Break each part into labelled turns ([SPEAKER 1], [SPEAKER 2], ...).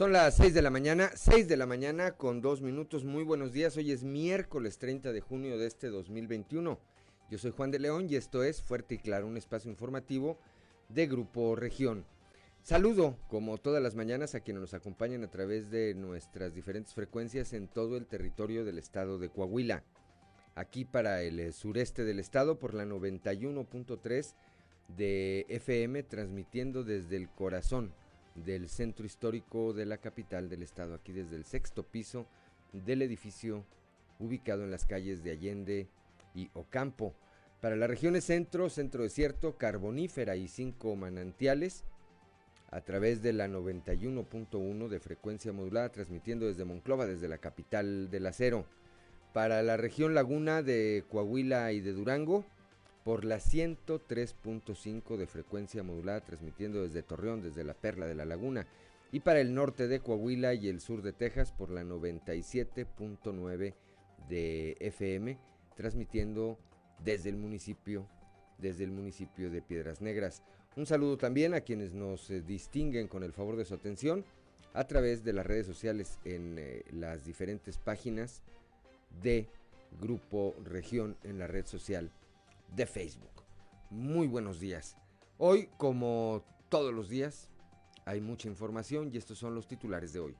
[SPEAKER 1] Son las 6 de la mañana, 6 de la mañana con dos minutos. Muy buenos días. Hoy es miércoles 30 de junio de este 2021. Yo soy Juan de León y esto es Fuerte y Claro, un espacio informativo de Grupo Región. Saludo, como todas las mañanas, a quienes nos acompañan a través de nuestras diferentes frecuencias en todo el territorio del estado de Coahuila. Aquí para el eh, sureste del estado por la 91.3 de FM, transmitiendo desde el corazón del centro histórico de la capital del estado, aquí desde el sexto piso del edificio ubicado en las calles de Allende y Ocampo. Para las regiones centro, centro desierto, carbonífera y cinco manantiales, a través de la 91.1 de frecuencia modulada, transmitiendo desde Monclova, desde la capital del acero. Para la región laguna de Coahuila y de Durango, por la 103.5 de frecuencia modulada, transmitiendo desde Torreón, desde la Perla de la Laguna, y para el norte de Coahuila y el sur de Texas por la 97.9 de FM, transmitiendo desde el municipio, desde el municipio de Piedras Negras. Un saludo también a quienes nos eh, distinguen con el favor de su atención a través de las redes sociales en eh, las diferentes páginas de Grupo Región en la red social de Facebook. Muy buenos días. Hoy, como todos los días, hay mucha información y estos son los titulares de hoy.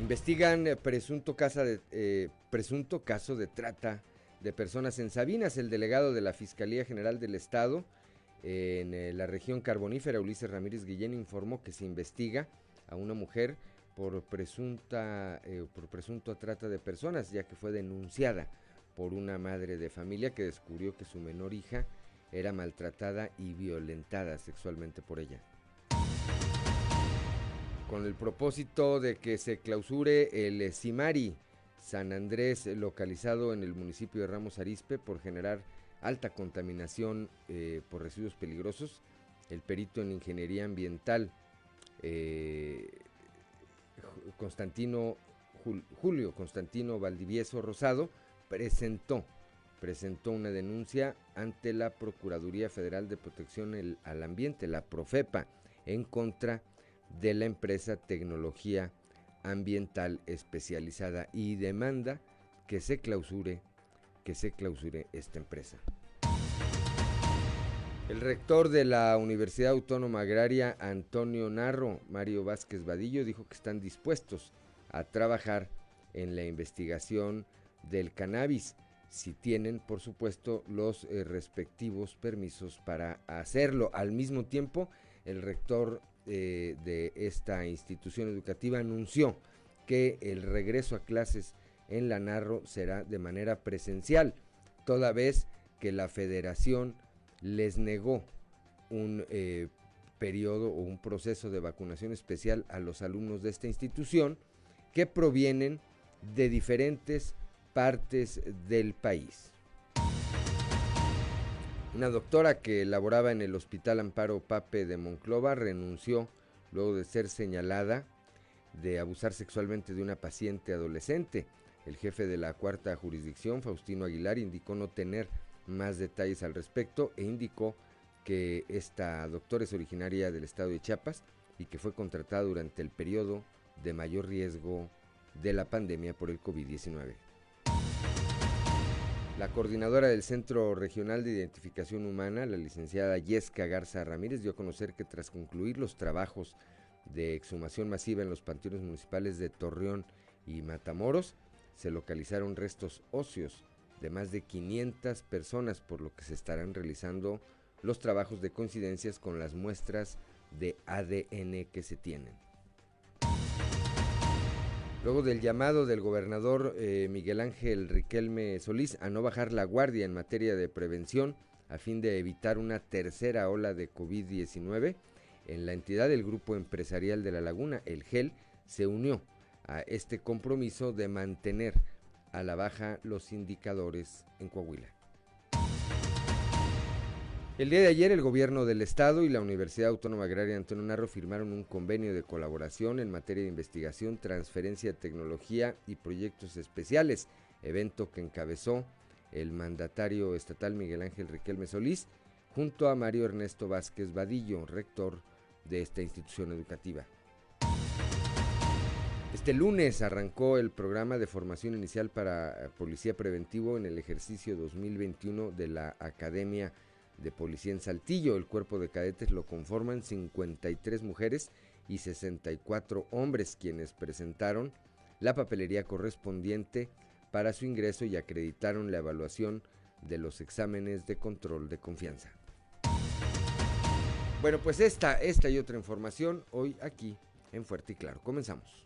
[SPEAKER 1] Investigan eh, presunto, de, eh, presunto caso de trata de personas en Sabinas. El delegado de la Fiscalía General del Estado en eh, la región carbonífera, Ulises Ramírez Guillén, informó que se investiga a una mujer por presunta por presunto trata de personas, ya que fue denunciada por una madre de familia que descubrió que su menor hija era maltratada y violentada sexualmente por ella. Con el propósito de que se clausure el Simari San Andrés localizado en el municipio de Ramos Arispe por generar alta contaminación eh, por residuos peligrosos, el perito en ingeniería ambiental eh, Constantino Julio Constantino Valdivieso Rosado presentó, presentó una denuncia ante la Procuraduría Federal de Protección al Ambiente, la Profepa, en contra de la empresa Tecnología Ambiental Especializada y demanda que se clausure, que se clausure esta empresa. El rector de la Universidad Autónoma Agraria, Antonio Narro, Mario Vázquez Vadillo, dijo que están dispuestos a trabajar en la investigación del cannabis, si tienen, por supuesto, los eh, respectivos permisos para hacerlo. Al mismo tiempo, el rector eh, de esta institución educativa anunció que el regreso a clases en la Narro será de manera presencial, toda vez que la federación les negó un eh, periodo o un proceso de vacunación especial a los alumnos de esta institución que provienen de diferentes partes del país. Una doctora que laboraba en el Hospital Amparo Pape de Monclova renunció luego de ser señalada de abusar sexualmente de una paciente adolescente. El jefe de la cuarta jurisdicción, Faustino Aguilar, indicó no tener más detalles al respecto e indicó que esta doctora es originaria del estado de Chiapas y que fue contratada durante el periodo de mayor riesgo de la pandemia por el COVID-19. La coordinadora del Centro Regional de Identificación Humana, la licenciada Yesca Garza Ramírez, dio a conocer que tras concluir los trabajos de exhumación masiva en los panteones municipales de Torreón y Matamoros, se localizaron restos óseos de más de 500 personas, por lo que se estarán realizando los trabajos de coincidencias con las muestras de ADN que se tienen. Luego del llamado del gobernador eh, Miguel Ángel Riquelme Solís a no bajar la guardia en materia de prevención a fin de evitar una tercera ola de COVID-19, en la entidad del Grupo Empresarial de la Laguna, el GEL, se unió a este compromiso de mantener a la baja los indicadores en Coahuila. El día de ayer el gobierno del estado y la Universidad Autónoma Agraria Antonio Narro firmaron un convenio de colaboración en materia de investigación, transferencia de tecnología y proyectos especiales, evento que encabezó el mandatario estatal Miguel Ángel Riquelme Solís junto a Mario Ernesto Vázquez Vadillo, rector de esta institución educativa. Este lunes arrancó el programa de formación inicial para eh, policía preventivo en el ejercicio 2021 de la Academia de Policía en Saltillo. El cuerpo de cadetes lo conforman 53 mujeres y 64 hombres quienes presentaron la papelería correspondiente para su ingreso y acreditaron la evaluación de los exámenes de control de confianza. Bueno, pues esta, esta y otra información hoy aquí en Fuerte y Claro. Comenzamos.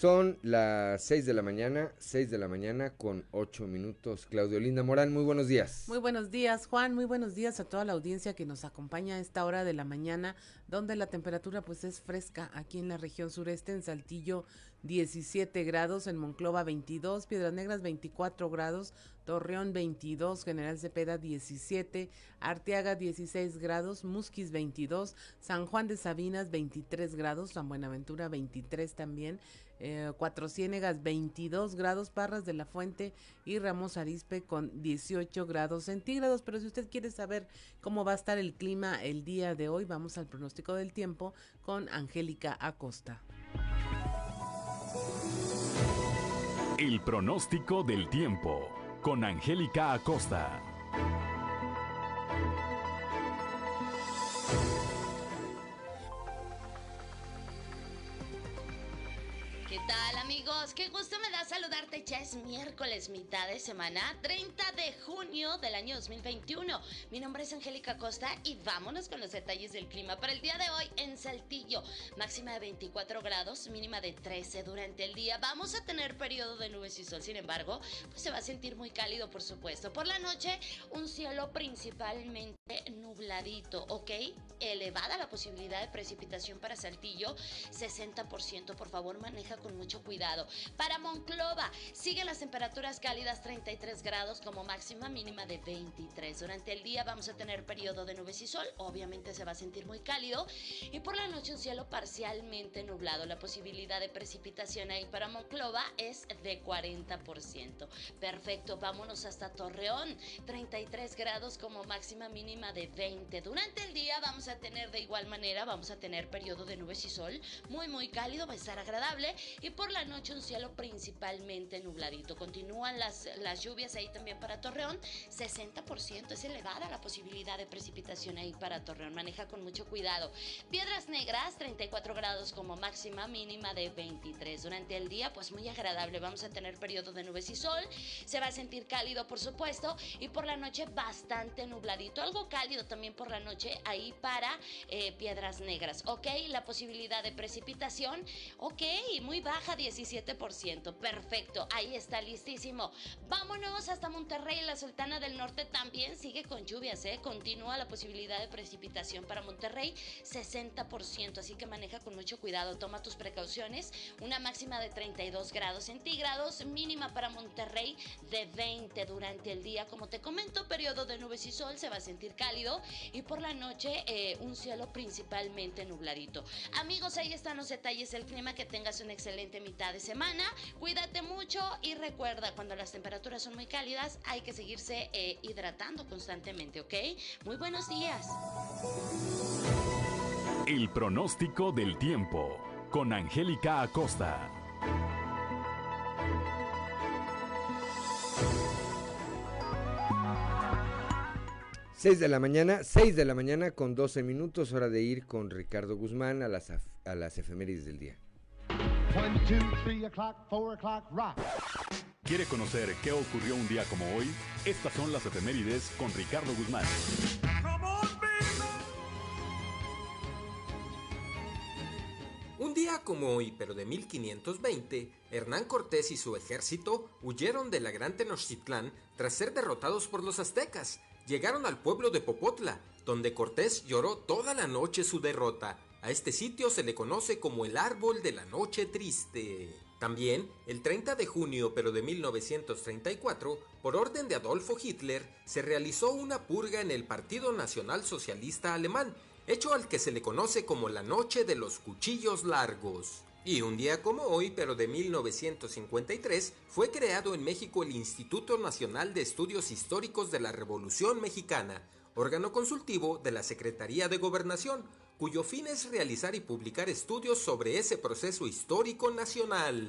[SPEAKER 1] Son las 6 de la mañana, 6 de la mañana con 8 minutos. Claudio Linda Morán, muy buenos días.
[SPEAKER 2] Muy buenos días, Juan. Muy buenos días a toda la audiencia que nos acompaña a esta hora de la mañana, donde la temperatura pues es fresca aquí en la región sureste, en Saltillo 17 grados, en Monclova 22, Piedras Negras 24 grados, Torreón 22, General Cepeda 17, Arteaga 16 grados, Musquis 22, San Juan de Sabinas 23 grados, San Buenaventura 23 también, eh, Cuatro Ciénegas 22 grados, Parras de la Fuente y Ramos Arispe con 18 grados centígrados. Pero si usted quiere saber cómo va a estar el clima el día de hoy, vamos al pronóstico del tiempo con Angélica Acosta.
[SPEAKER 3] El pronóstico del tiempo con Angélica Acosta.
[SPEAKER 4] 'Qué gusto me da saludarte. Ya es miércoles, mitad de semana, 30 de junio del año 2021. Mi nombre es Angélica Costa y vámonos con los detalles del clima para el día de hoy en Saltillo. Máxima de 24 grados, mínima de 13 durante el día. Vamos a tener periodo de nubes y sol, sin embargo, pues se va a sentir muy cálido, por supuesto. Por la noche, un cielo principalmente nubladito, ¿ok? Elevada la posibilidad de precipitación para Saltillo, 60%. Por favor, maneja con mucho cuidado. Para Monclova, siguen las temperaturas cálidas 33 grados como máxima mínima de 23. Durante el día vamos a tener periodo de nubes y sol, obviamente se va a sentir muy cálido. Y por la noche un cielo parcialmente nublado. La posibilidad de precipitación ahí para Monclova es de 40%. Perfecto, vámonos hasta Torreón, 33 grados como máxima mínima de 20. Durante el día vamos a tener de igual manera, vamos a tener periodo de nubes y sol, muy muy cálido, va a estar agradable. Y por la noche un cielo principalmente nubladito. Continúan las, las lluvias ahí también para Torreón. 60% es elevada la posibilidad de precipitación ahí para Torreón. Maneja con mucho cuidado. Piedras Negras, 34 grados como máxima, mínima de 23. Durante el día, pues muy agradable. Vamos a tener periodo de nubes y sol. Se va a sentir cálido, por supuesto. Y por la noche, bastante nubladito. Algo cálido también por la noche ahí para eh, Piedras Negras. Ok, la posibilidad de precipitación, ok, muy baja, 17%. Perfecto, ahí está listísimo. Vámonos hasta Monterrey. La Sultana del Norte también sigue con lluvias, ¿eh? Continúa la posibilidad de precipitación para Monterrey, 60%. Así que maneja con mucho cuidado, toma tus precauciones. Una máxima de 32 grados centígrados, mínima para Monterrey de 20 durante el día. Como te comento, periodo de nubes y sol, se va a sentir cálido. Y por la noche, eh, un cielo principalmente nubladito. Amigos, ahí están los detalles del clima. Que tengas una excelente mitad de semana. Cuídate mucho y recuerda, cuando las temperaturas son muy cálidas, hay que seguirse eh, hidratando constantemente, ¿ok? Muy buenos días.
[SPEAKER 3] El pronóstico del tiempo con Angélica Acosta.
[SPEAKER 1] Seis de la mañana, 6 de la mañana con 12 minutos, hora de ir con Ricardo Guzmán a las, a las efemérides del día.
[SPEAKER 3] ¿Quiere conocer qué ocurrió un día como hoy? Estas son las efemérides con Ricardo Guzmán.
[SPEAKER 5] Un día como hoy, pero de 1520, Hernán Cortés y su ejército huyeron de la gran Tenochtitlán tras ser derrotados por los aztecas llegaron al pueblo de Popotla, donde Cortés lloró toda la noche su derrota. A este sitio se le conoce como el árbol de la noche triste. También, el 30 de junio pero de 1934, por orden de Adolfo Hitler, se realizó una purga en el Partido Nacional Socialista Alemán, hecho al que se le conoce como la Noche de los Cuchillos Largos. Y un día como hoy, pero de 1953, fue creado en México el Instituto Nacional de Estudios Históricos de la Revolución Mexicana, órgano consultivo de la Secretaría de Gobernación, cuyo fin es realizar y publicar estudios sobre ese proceso histórico nacional.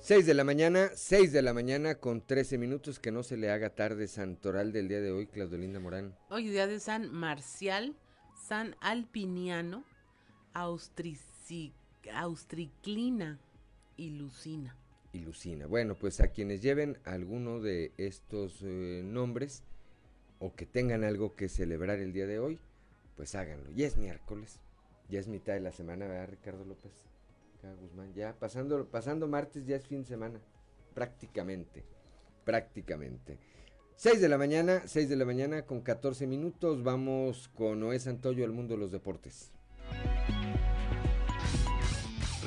[SPEAKER 1] 6 de la mañana, 6 de la mañana con 13 minutos, que no se le haga tarde santoral del día de hoy, Claudelinda Morán.
[SPEAKER 2] Hoy día de San Marcial, San Alpiniano, Austriclina y Lucina.
[SPEAKER 1] Y Lucina. Bueno, pues a quienes lleven alguno de estos eh, nombres o que tengan algo que celebrar el día de hoy, pues háganlo. Ya es miércoles, ya es mitad de la semana, ¿verdad, Ricardo López? Guzmán, ya pasando, pasando martes ya es fin de semana, prácticamente, prácticamente. 6 de la mañana, 6 de la mañana con 14 minutos, vamos con Noé Santoyo al mundo de los deportes.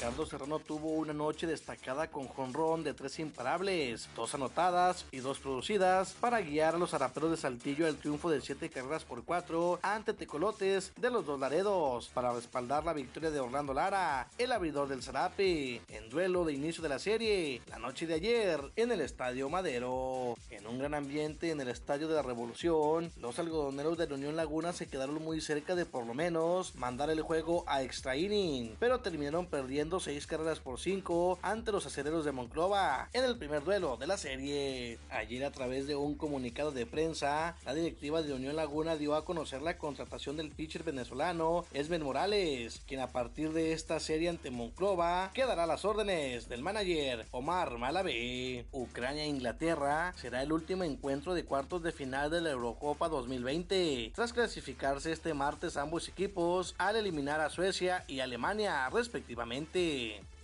[SPEAKER 6] Ricardo Serrano tuvo una noche destacada con jonrón de tres imparables, dos anotadas y dos producidas para guiar a los araperos de Saltillo al triunfo de siete carreras por cuatro ante Tecolotes de los dos Laredos para respaldar la victoria de Orlando Lara, el abridor del Zarape, en duelo de inicio de la serie la noche de ayer en el Estadio Madero. En un gran ambiente en el Estadio de la Revolución, los algodoneros de la Unión Laguna se quedaron muy cerca de por lo menos mandar el juego a extra inning, pero terminaron perdiendo seis carreras por cinco ante los acereros de Monclova en el primer duelo de la serie. Ayer a través de un comunicado de prensa, la directiva de Unión Laguna dio a conocer la contratación del pitcher venezolano Esmen Morales, quien a partir de esta serie ante Monclova quedará a las órdenes del manager Omar Malavé. Ucrania-Inglaterra será el último encuentro de cuartos de final de la Eurocopa 2020, tras clasificarse este martes ambos equipos al eliminar a Suecia y Alemania respectivamente.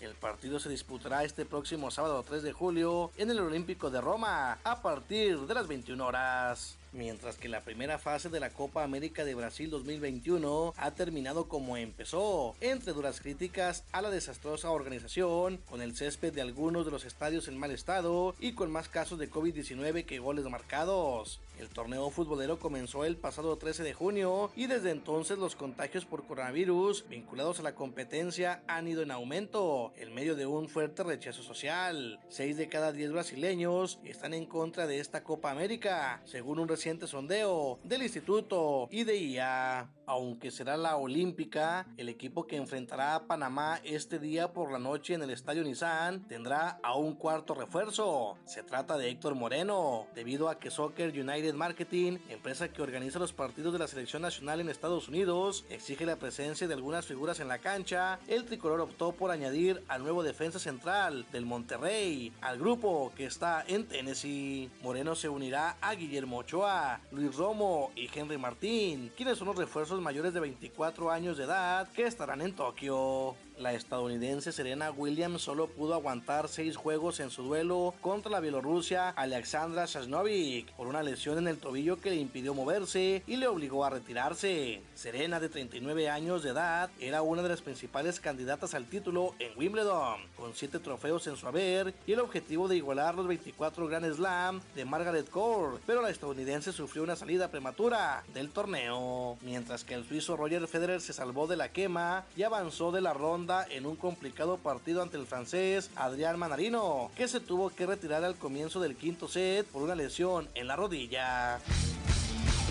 [SPEAKER 6] El partido se disputará este próximo sábado 3 de julio en el Olímpico de Roma a partir de las 21 horas mientras que la primera fase de la Copa América de Brasil 2021 ha terminado como empezó, entre duras críticas a la desastrosa organización, con el césped de algunos de los estadios en mal estado y con más casos de COVID-19 que goles marcados. El torneo futbolero comenzó el pasado 13 de junio y desde entonces los contagios por coronavirus vinculados a la competencia han ido en aumento en medio de un fuerte rechazo social. 6 de cada 10 brasileños están en contra de esta Copa América, según un reciente sondeo del Instituto IDIA. Aunque será la olímpica, el equipo que enfrentará a Panamá este día por la noche en el Estadio Nissan tendrá a un cuarto refuerzo. Se trata de Héctor Moreno, debido a que Soccer United Marketing, empresa que organiza los partidos de la selección nacional en Estados Unidos, exige la presencia de algunas figuras en la cancha. El tricolor optó por añadir al nuevo defensa central del Monterrey al grupo que está en Tennessee. Moreno se unirá a Guillermo Ochoa, Luis Romo y Henry Martín, quienes son los refuerzos mayores de 24 años de edad que estarán en Tokio. La estadounidense Serena Williams solo pudo aguantar seis juegos en su duelo contra la Bielorrusia Alexandra Shashnovic por una lesión en el tobillo que le impidió moverse y le obligó a retirarse. Serena, de 39 años de edad, era una de las principales candidatas al título en Wimbledon, con siete trofeos en su haber y el objetivo de igualar los 24 Grand Slam de Margaret Court, pero la estadounidense sufrió una salida prematura del torneo, mientras que el suizo Roger Federer se salvó de la quema y avanzó de la ronda en un complicado partido ante el francés Adrián Manarino, que se tuvo que retirar al comienzo del quinto set por una lesión en la rodilla.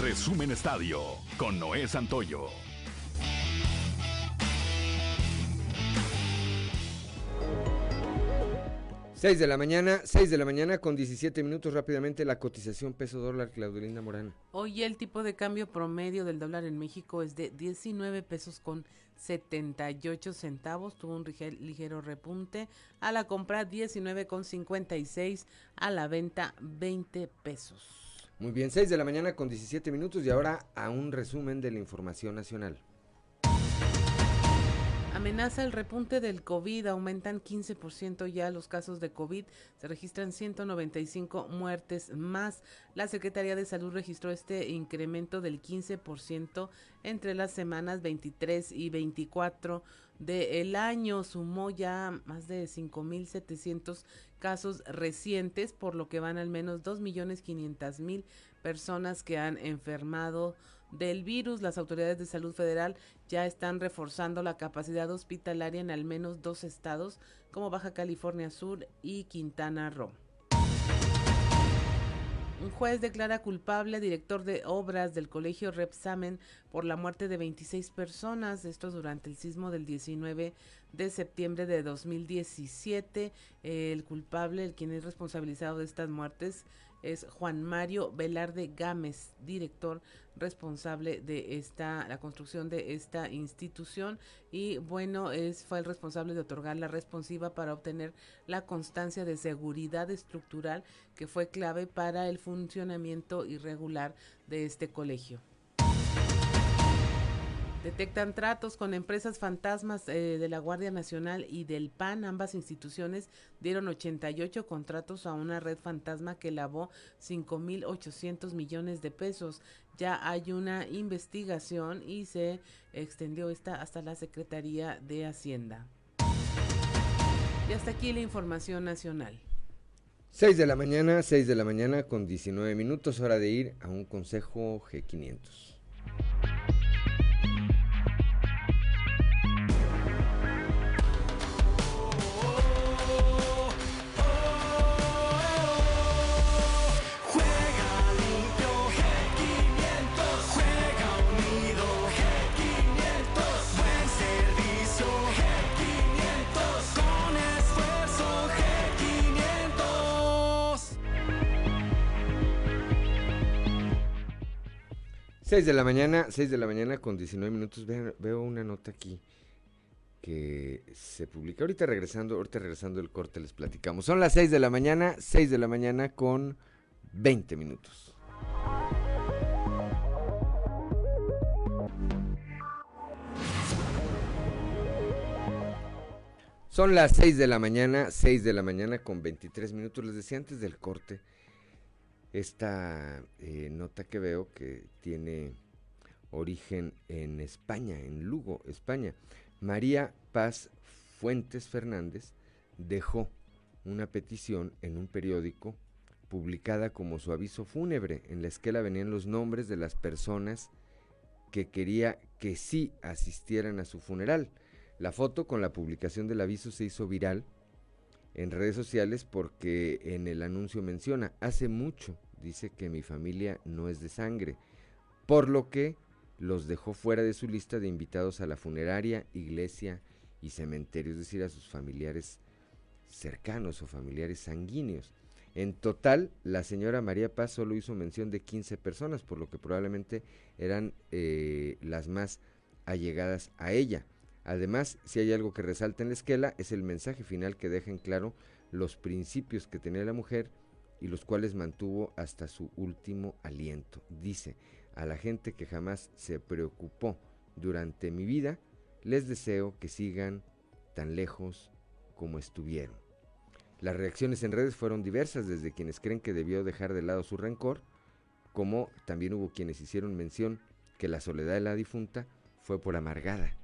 [SPEAKER 3] Resumen Estadio con Noé Santoyo.
[SPEAKER 1] 6 de la mañana, 6 de la mañana con 17 minutos rápidamente la cotización peso dólar Claudelinda Morán.
[SPEAKER 2] Hoy el tipo de cambio promedio del dólar en México es de 19 pesos con 78 centavos, tuvo un ligero repunte, a la compra 19 con 56, a la venta 20 pesos.
[SPEAKER 1] Muy bien, 6 de la mañana con 17 minutos y ahora a un resumen de la información nacional.
[SPEAKER 2] Amenaza el repunte del COVID, aumentan 15% ya los casos de COVID, se registran 195 muertes más. La Secretaría de Salud registró este incremento del 15% entre las semanas 23 y 24 del año. Sumó ya más de 5.700 casos recientes, por lo que van al menos 2.500.000 personas que han enfermado del virus. Las autoridades de salud federal ya están reforzando la capacidad hospitalaria en al menos dos estados como Baja California Sur y Quintana Roo. Un juez declara culpable director de obras del colegio Repsamen por la muerte de 26 personas, esto durante el sismo del 19 de septiembre de 2017. El culpable, el quien es responsabilizado de estas muertes, es Juan Mario Velarde Gámez, director responsable de esta la construcción de esta institución y bueno es fue el responsable de otorgar la responsiva para obtener la constancia de seguridad estructural que fue clave para el funcionamiento irregular de este colegio. Detectan tratos con empresas fantasmas eh, de la Guardia Nacional y del PAN. Ambas instituciones dieron 88 contratos a una red fantasma que lavó 5.800 millones de pesos. Ya hay una investigación y se extendió esta hasta la Secretaría de Hacienda. Y hasta aquí la información nacional.
[SPEAKER 1] 6 de la mañana, 6 de la mañana con 19 minutos, hora de ir a un consejo G500. 6 de la mañana, 6 de la mañana con 19 minutos. Veo, una nota aquí que se publica. Ahorita regresando, ahorita regresando el corte les platicamos. Son las 6 de la mañana, 6 de la mañana con 20 minutos. Son las 6 de la mañana, 6 de la mañana con 23 minutos. Les decía antes del corte esta eh, nota que veo que tiene origen en España, en Lugo, España. María Paz Fuentes Fernández dejó una petición en un periódico publicada como su aviso fúnebre, en la esquela venían los nombres de las personas que quería que sí asistieran a su funeral. La foto con la publicación del aviso se hizo viral en redes sociales porque en el anuncio menciona, hace mucho dice que mi familia no es de sangre, por lo que los dejó fuera de su lista de invitados a la funeraria, iglesia y cementerio, es decir, a sus familiares cercanos o familiares sanguíneos. En total, la señora María Paz solo hizo mención de 15 personas, por lo que probablemente eran eh, las más allegadas a ella. Además, si hay algo que resalta en la esquela, es el mensaje final que deja en claro los principios que tenía la mujer y los cuales mantuvo hasta su último aliento. Dice, a la gente que jamás se preocupó durante mi vida, les deseo que sigan tan lejos como estuvieron. Las reacciones en redes fueron diversas, desde quienes creen que debió dejar de lado su rencor, como también hubo quienes hicieron mención que la soledad de la difunta fue por amargada.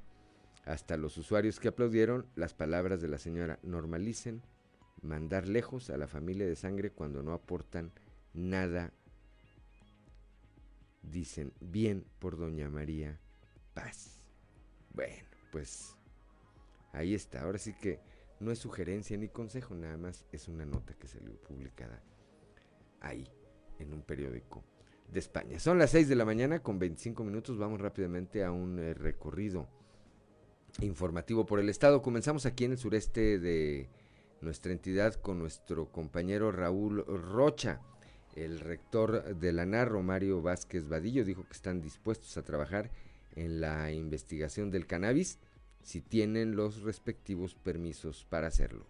[SPEAKER 1] Hasta los usuarios que aplaudieron las palabras de la señora normalicen mandar lejos a la familia de sangre cuando no aportan nada. Dicen, bien por doña María Paz. Bueno, pues ahí está. Ahora sí que no es sugerencia ni consejo, nada más es una nota que salió publicada ahí, en un periódico de España. Son las 6 de la mañana con 25 minutos. Vamos rápidamente a un eh, recorrido informativo por el estado. Comenzamos aquí en el sureste de nuestra entidad con nuestro compañero Raúl Rocha. El rector de la NAR, Romario Vázquez Vadillo, dijo que están dispuestos a trabajar en la investigación del cannabis si tienen los respectivos permisos para hacerlo.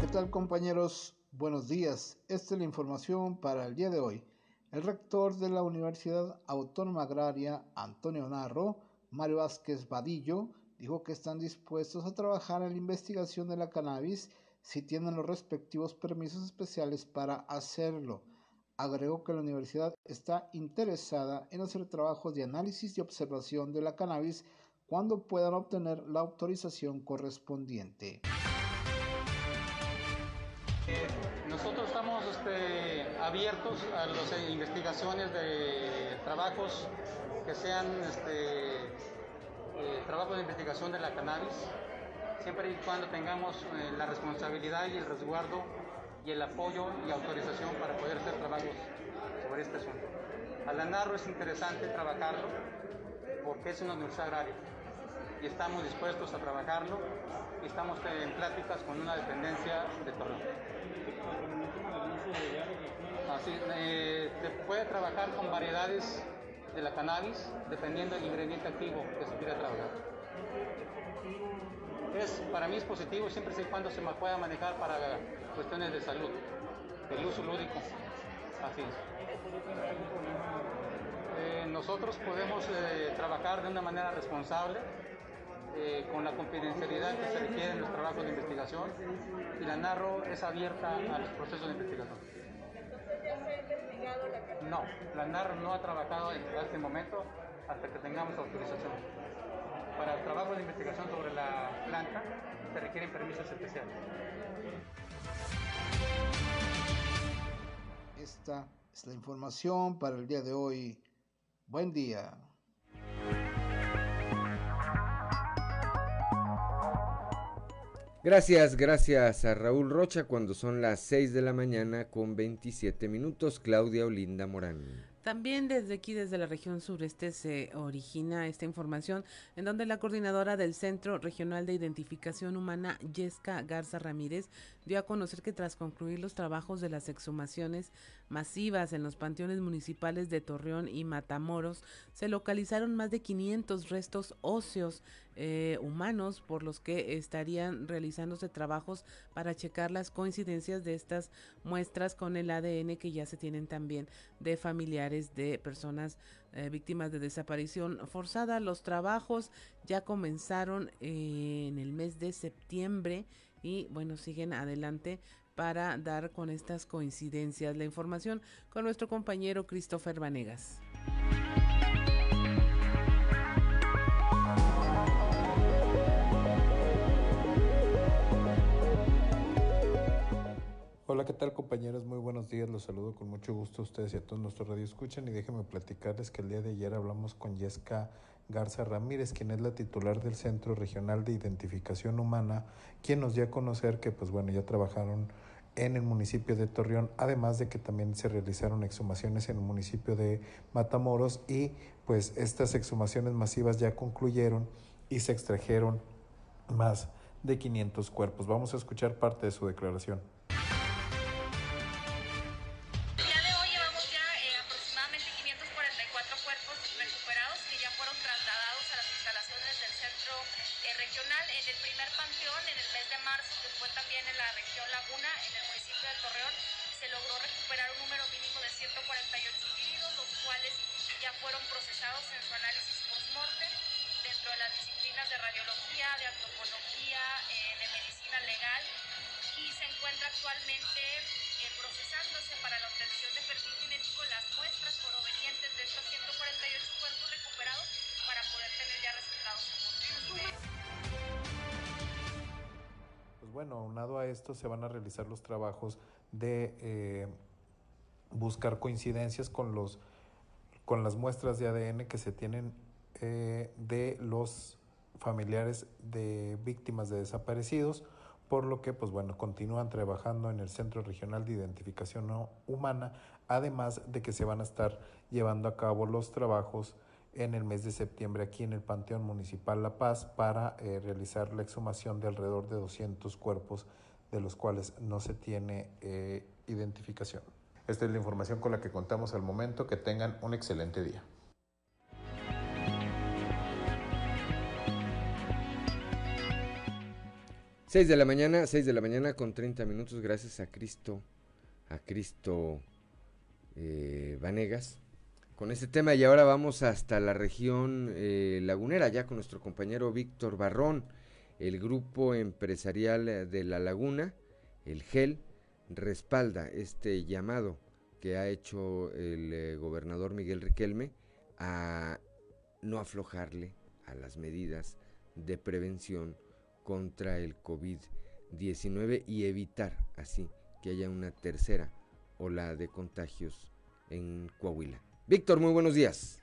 [SPEAKER 7] ¿Qué tal compañeros? Buenos días. Esta es la información para el día de hoy. El rector de la Universidad Autónoma Agraria, Antonio Narro, Mario Vázquez Vadillo, dijo que están dispuestos a trabajar en la investigación de la cannabis si tienen los respectivos permisos especiales para hacerlo. Agregó que la universidad está interesada en hacer trabajos de análisis y observación de la cannabis cuando puedan obtener la autorización correspondiente.
[SPEAKER 8] Este, abiertos a las investigaciones de trabajos que sean este, eh, trabajos de investigación de la cannabis, siempre y cuando tengamos eh, la responsabilidad y el resguardo y el apoyo y autorización para poder hacer trabajos sobre este asunto. Alanarro es interesante trabajarlo porque es una universidad agraria y estamos dispuestos a trabajarlo y estamos en pláticas con una dependencia de Torreón. Así, eh, se puede trabajar con variedades de la cannabis dependiendo del ingrediente activo que se quiera trabajar. Es, para mí es positivo siempre y cuando se me pueda manejar para cuestiones de salud, el uso lúdico. Así. Eh, nosotros podemos eh, trabajar de una manera responsable, eh, con la confidencialidad que se requiere en los trabajos de investigación y la Narro es abierta a los procesos de investigación. No, la Narro no ha trabajado en este momento hasta que tengamos autorización. Para el trabajo de investigación sobre la planta se requieren permisos especiales.
[SPEAKER 7] Esta es la información para el día de hoy. Buen día.
[SPEAKER 1] Gracias, gracias a Raúl Rocha cuando son las 6 de la mañana con 27 minutos. Claudia Olinda Morán.
[SPEAKER 2] También desde aquí, desde la región sureste, se origina esta información en donde la coordinadora del Centro Regional de Identificación Humana, Yesca Garza Ramírez, dio a conocer que tras concluir los trabajos de las exhumaciones masivas en los panteones municipales de Torreón y Matamoros, se localizaron más de 500 restos óseos eh, humanos por los que estarían realizándose trabajos para checar las coincidencias de estas muestras con el ADN que ya se tienen también de familiares de personas eh, víctimas de desaparición forzada. Los trabajos ya comenzaron en el mes de septiembre y bueno, siguen adelante para dar con estas coincidencias. La información con nuestro compañero Christopher Vanegas.
[SPEAKER 9] Hola, ¿qué tal compañeros? Muy buenos días, los saludo con mucho gusto a ustedes y a todos nuestros radio escuchan y déjenme platicarles que el día de ayer hablamos con Yesca Garza Ramírez, quien es la titular del Centro Regional de Identificación Humana, quien nos dio a conocer que pues bueno, ya trabajaron en el municipio de Torreón, además de que también se realizaron exhumaciones en el municipio de Matamoros y pues estas exhumaciones masivas ya concluyeron y se extrajeron más de 500 cuerpos. Vamos a escuchar parte de su declaración. Se van a realizar los trabajos de eh, buscar coincidencias con, los, con las muestras de ADN que se tienen eh, de los familiares de víctimas de desaparecidos, por lo que pues bueno, continúan trabajando en el Centro Regional de Identificación Humana, además de que se van a estar llevando a cabo los trabajos en el mes de septiembre aquí en el Panteón Municipal La Paz para eh, realizar la exhumación de alrededor de 200 cuerpos de los cuales no se tiene eh, identificación. Esta es la información con la que contamos al momento. Que tengan un excelente día.
[SPEAKER 1] 6 de la mañana, 6 de la mañana con 30 minutos, gracias a Cristo, a Cristo eh, Vanegas, con este tema. Y ahora vamos hasta la región eh, lagunera, ya con nuestro compañero Víctor Barrón, el grupo empresarial de La Laguna, el GEL, respalda este llamado que ha hecho el eh, gobernador Miguel Riquelme a no aflojarle a las medidas de prevención contra el COVID-19 y evitar así que haya una tercera ola de contagios en Coahuila. Víctor, muy buenos días.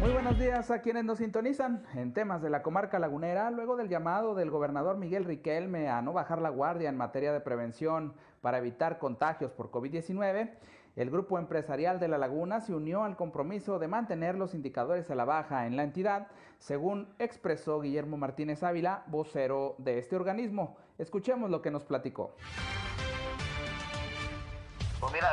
[SPEAKER 10] Muy buenos días a quienes nos sintonizan en temas de la comarca lagunera, luego del llamado del gobernador Miguel Riquelme a no bajar la guardia en materia de prevención para evitar contagios por COVID-19. El grupo empresarial de La Laguna se unió al compromiso de mantener los indicadores a la baja en la entidad, según expresó Guillermo Martínez Ávila, vocero de este organismo. Escuchemos lo que nos platicó.
[SPEAKER 11] Pues mira,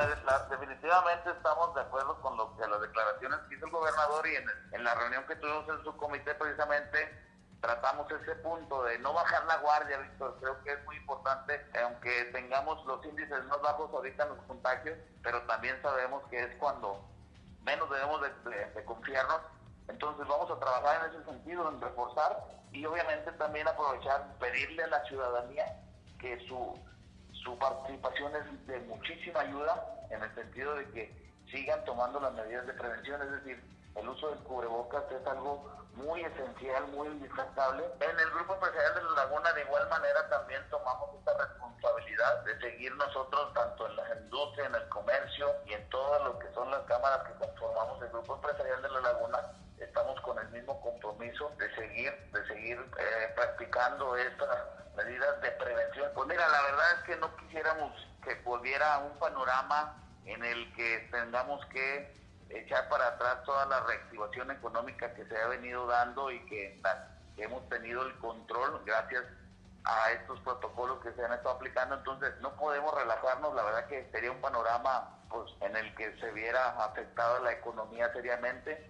[SPEAKER 11] definitivamente estamos de acuerdo con lo que las declaraciones que hizo el gobernador y en, en la reunión que tuvimos en su comité precisamente tratamos ese punto de no bajar la guardia, Víctor. Creo que es muy importante, aunque tengamos los índices más bajos ahorita en los contagios, pero también sabemos que es cuando menos debemos de, confiarnos. Entonces vamos a trabajar en ese sentido, en reforzar y obviamente también aprovechar, pedirle a la ciudadanía que su, su participación es de muchísima ayuda en el sentido de que sigan tomando las medidas de prevención, es decir, el uso del cubrebocas es algo muy esencial, muy indispensable. En el Grupo Empresarial de la Laguna, de igual manera, también tomamos esta responsabilidad de seguir nosotros, tanto en la industria, en el comercio y en todo lo que son las cámaras que conformamos el Grupo Empresarial de la Laguna, estamos con el mismo compromiso de seguir, de seguir eh, practicando estas medidas de prevención. Pues mira, la verdad es que no quisiéramos que volviera un panorama en el que tengamos que echar para atrás toda la reactivación económica que se ha venido dando y que, hemos tenido el control gracias a estos protocolos que se han estado aplicando, entonces no podemos relajarnos, la verdad que sería un panorama pues, en el que se viera afectada la economía seriamente.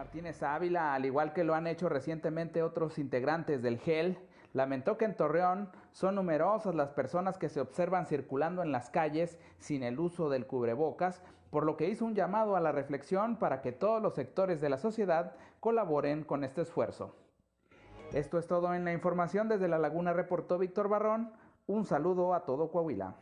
[SPEAKER 10] Martínez Ávila, al igual que lo han hecho recientemente otros integrantes del GEL, Lamentó que en Torreón son numerosas las personas que se observan circulando en las calles sin el uso del cubrebocas, por lo que hizo un llamado a la reflexión para que todos los sectores de la sociedad colaboren con este esfuerzo. Esto es todo en la información desde La Laguna, reportó Víctor Barrón. Un saludo a todo Coahuila.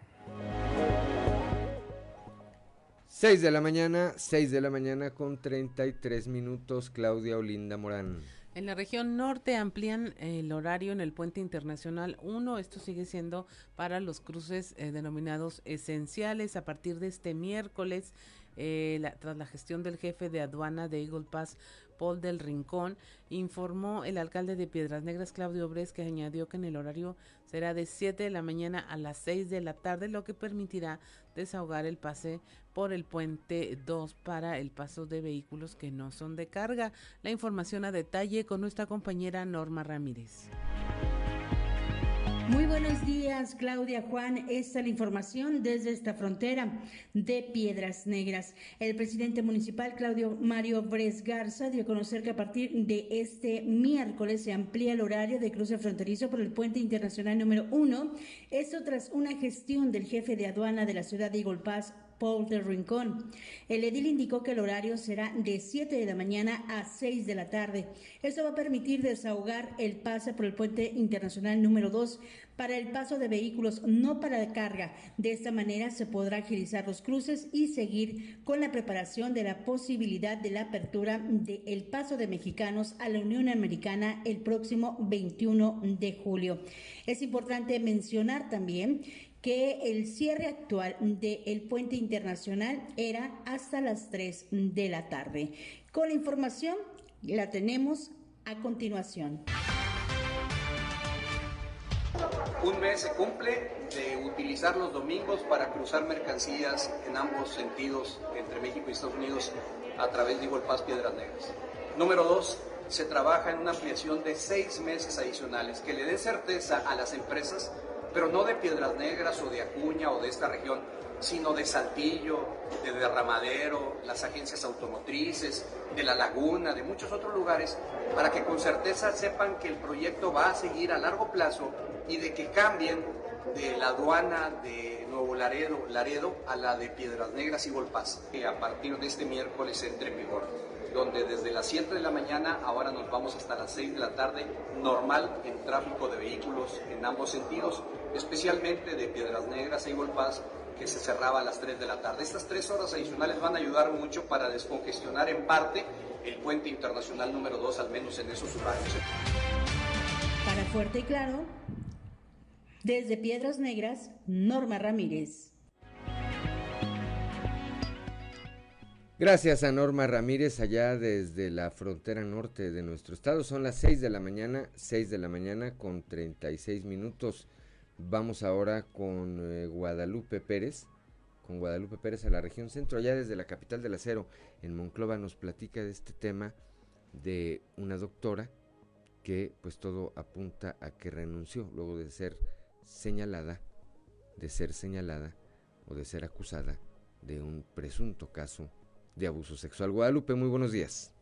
[SPEAKER 1] 6 de la mañana, 6 de la mañana con 33 minutos, Claudia Olinda Morán.
[SPEAKER 2] En la región norte amplían el horario en el puente internacional 1. Esto sigue siendo para los cruces eh, denominados esenciales a partir de este miércoles. Eh, tras la gestión del jefe de aduana de Eagle Pass, Paul del Rincón, informó el alcalde de Piedras Negras, Claudio Obres, que añadió que en el horario será de 7 de la mañana a las 6 de la tarde, lo que permitirá desahogar el pase por el puente 2 para el paso de vehículos que no son de carga. La información a detalle con nuestra compañera Norma Ramírez.
[SPEAKER 12] Muy buenos días, Claudia Juan. Esta es la información desde esta frontera de Piedras Negras. El presidente municipal, Claudio Mario Bres Garza, dio a conocer que a partir de este miércoles se amplía el horario de cruce fronterizo por el puente internacional número uno. Esto tras una gestión del jefe de aduana de la ciudad de Pass, Paul del Rincón. El edil indicó que el horario será de 7 de la mañana a 6 de la tarde. Esto va a permitir desahogar el pase por el puente internacional número 2 para el paso de vehículos no para carga. De esta manera se podrá agilizar los cruces y seguir con la preparación de la posibilidad de la apertura del paso de mexicanos a la Unión Americana el próximo 21 de julio. Es importante mencionar también que el cierre actual del puente internacional era hasta las 3 de la tarde. Con la información la tenemos a continuación.
[SPEAKER 13] Un mes se cumple de utilizar los domingos para cruzar mercancías en ambos sentidos entre México y Estados Unidos a través de Igual Paz Piedras Negras. Número dos, se trabaja en una ampliación de seis meses adicionales que le dé certeza a las empresas pero no de Piedras Negras o de Acuña o de esta región, sino de Saltillo, de Derramadero, las agencias automotrices, de La Laguna, de muchos otros lugares, para que con certeza sepan que el proyecto va a seguir a largo plazo y de que cambien de la aduana de Nuevo Laredo, Laredo a la de Piedras Negras y Volpaz, que a partir de este miércoles entre en vigor, donde desde las 7 de la mañana ahora nos vamos hasta las 6 de la tarde, normal en tráfico de vehículos en ambos sentidos, especialmente de Piedras Negras y Volpaz, que se cerraba a las 3 de la tarde. Estas tres horas adicionales van a ayudar mucho para descongestionar en parte el puente internacional número 2, al menos en esos horarios.
[SPEAKER 12] Para Fuerte y Claro, desde Piedras Negras, Norma Ramírez.
[SPEAKER 1] Gracias a Norma Ramírez allá desde la frontera norte de nuestro estado. Son las 6 de la mañana, 6 de la mañana con 36 minutos. Vamos ahora con eh, Guadalupe Pérez, con Guadalupe Pérez a la región centro, allá desde la capital del acero, en Monclova, nos platica de este tema de una doctora que pues todo apunta a que renunció luego de ser señalada, de ser señalada o de ser acusada de un presunto caso de abuso sexual. Guadalupe, muy buenos días.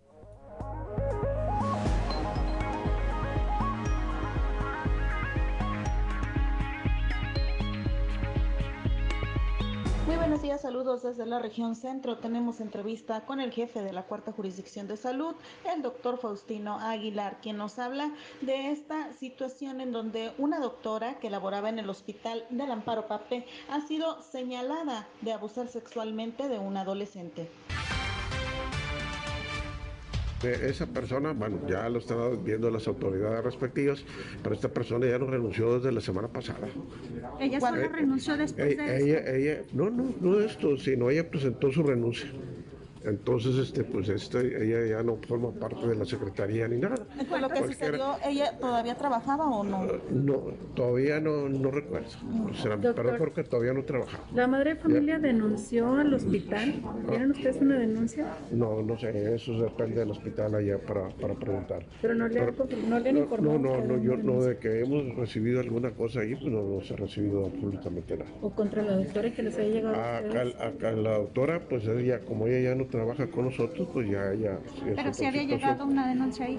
[SPEAKER 14] Buenos días, saludos desde la región centro. Tenemos entrevista con el jefe de la cuarta jurisdicción de salud, el doctor Faustino Aguilar, quien nos habla de esta situación en donde una doctora que laboraba en el hospital del Amparo Pape ha sido señalada de abusar sexualmente de un adolescente.
[SPEAKER 15] Esa persona, bueno, ya lo están viendo las autoridades respectivas, pero esta persona ya no renunció desde la semana pasada.
[SPEAKER 14] ¿Ella solo renunció después de
[SPEAKER 15] ella, ella, no, no, no de esto, sino ella presentó su renuncia. Entonces, este, pues este, ella ya no forma parte de la secretaría ni nada.
[SPEAKER 14] ¿Con lo que sucedió, ella todavía trabajaba o no?
[SPEAKER 15] no, todavía no, no recuerdo. O sea, perdón porque todavía no trabajaba.
[SPEAKER 16] ¿La madre de familia denunció al hospital? ¿Tienen ustedes una denuncia?
[SPEAKER 15] No, no sé, eso depende del hospital allá para, para preguntar.
[SPEAKER 16] Pero no le, han, no le han informado.
[SPEAKER 15] No, no, no, yo no, de que hemos recibido alguna cosa ahí, pues no, no se ha recibido absolutamente nada.
[SPEAKER 16] ¿O contra la doctora que les haya llegado a
[SPEAKER 15] acá, acá la doctora, pues ella, como ella ya no trabaja con nosotros, pues ya, ya.
[SPEAKER 14] Pero si había llegado una denuncia ahí.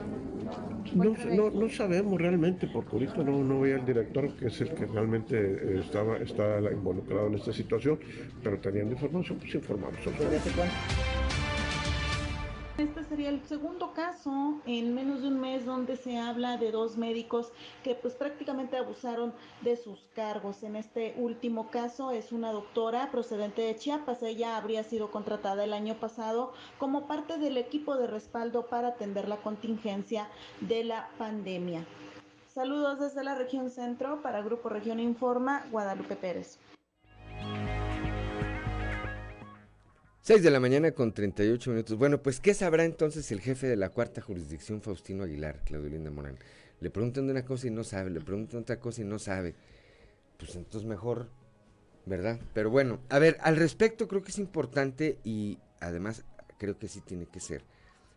[SPEAKER 15] No, no, no, sabemos realmente, porque ahorita no, no veía al director, que es el que realmente eh, estaba, está involucrado en esta situación, pero teniendo información, pues informamos.
[SPEAKER 14] Este sería el segundo caso en menos de un mes donde se habla de dos médicos que pues prácticamente abusaron de sus cargos. En este último caso es una doctora procedente de Chiapas. Ella habría sido contratada el año pasado como parte del equipo de respaldo para atender la contingencia de la pandemia. Saludos desde la región centro para Grupo Región Informa, Guadalupe Pérez.
[SPEAKER 1] 6 de la mañana con 38 minutos. Bueno, pues ¿qué sabrá entonces el jefe de la cuarta jurisdicción, Faustino Aguilar, Claudio Linda Morán? Le preguntan de una cosa y no sabe, le preguntan otra cosa y no sabe. Pues entonces mejor, ¿verdad? Pero bueno, a ver, al respecto creo que es importante y además creo que sí tiene que ser.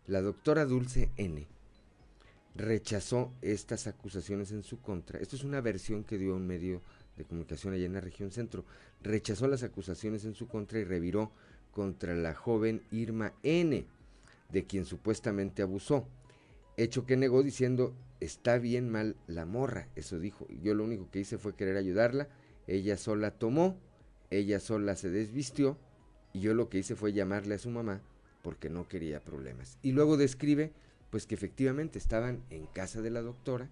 [SPEAKER 1] La doctora Dulce N rechazó estas acusaciones en su contra. Esto es una versión que dio un medio de comunicación allá en la región centro. Rechazó las acusaciones en su contra y reviró contra la joven Irma N, de quien supuestamente abusó. Hecho que negó diciendo, está bien mal la morra, eso dijo. Yo lo único que hice fue querer ayudarla, ella sola tomó, ella sola se desvistió, y yo lo que hice fue llamarle a su mamá porque no quería problemas. Y luego describe, pues que efectivamente estaban en casa de la doctora,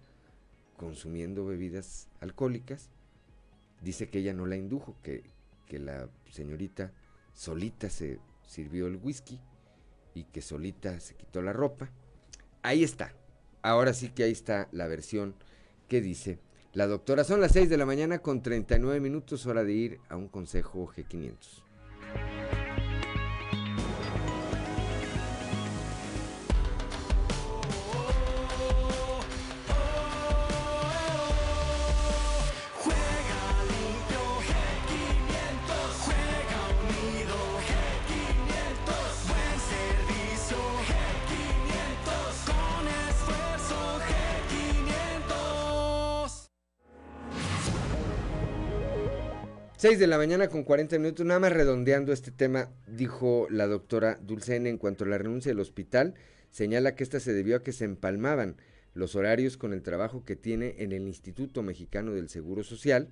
[SPEAKER 1] consumiendo bebidas alcohólicas. Dice que ella no la indujo, que, que la señorita solita se sirvió el whisky y que solita se quitó la ropa. Ahí está. Ahora sí que ahí está la versión que dice la doctora. Son las 6 de la mañana con 39 minutos, hora de ir a un consejo G500. 6 de la mañana con 40 minutos, nada más redondeando este tema, dijo la doctora Dulcene en cuanto a la renuncia del hospital, señala que esta se debió a que se empalmaban los horarios con el trabajo que tiene en el Instituto Mexicano del Seguro Social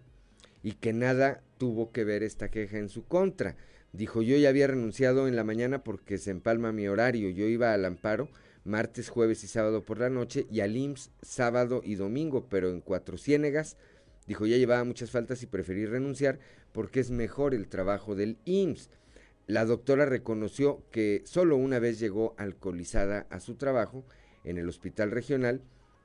[SPEAKER 1] y que nada tuvo que ver esta queja en su contra. Dijo, yo ya había renunciado en la mañana porque se empalma mi horario, yo iba al amparo martes, jueves y sábado por la noche y al IMSS sábado y domingo, pero en Cuatro Ciénegas dijo, ya llevaba muchas faltas y preferí renunciar porque es mejor el trabajo del IMSS. La doctora reconoció que solo una vez llegó alcoholizada a su trabajo en el hospital regional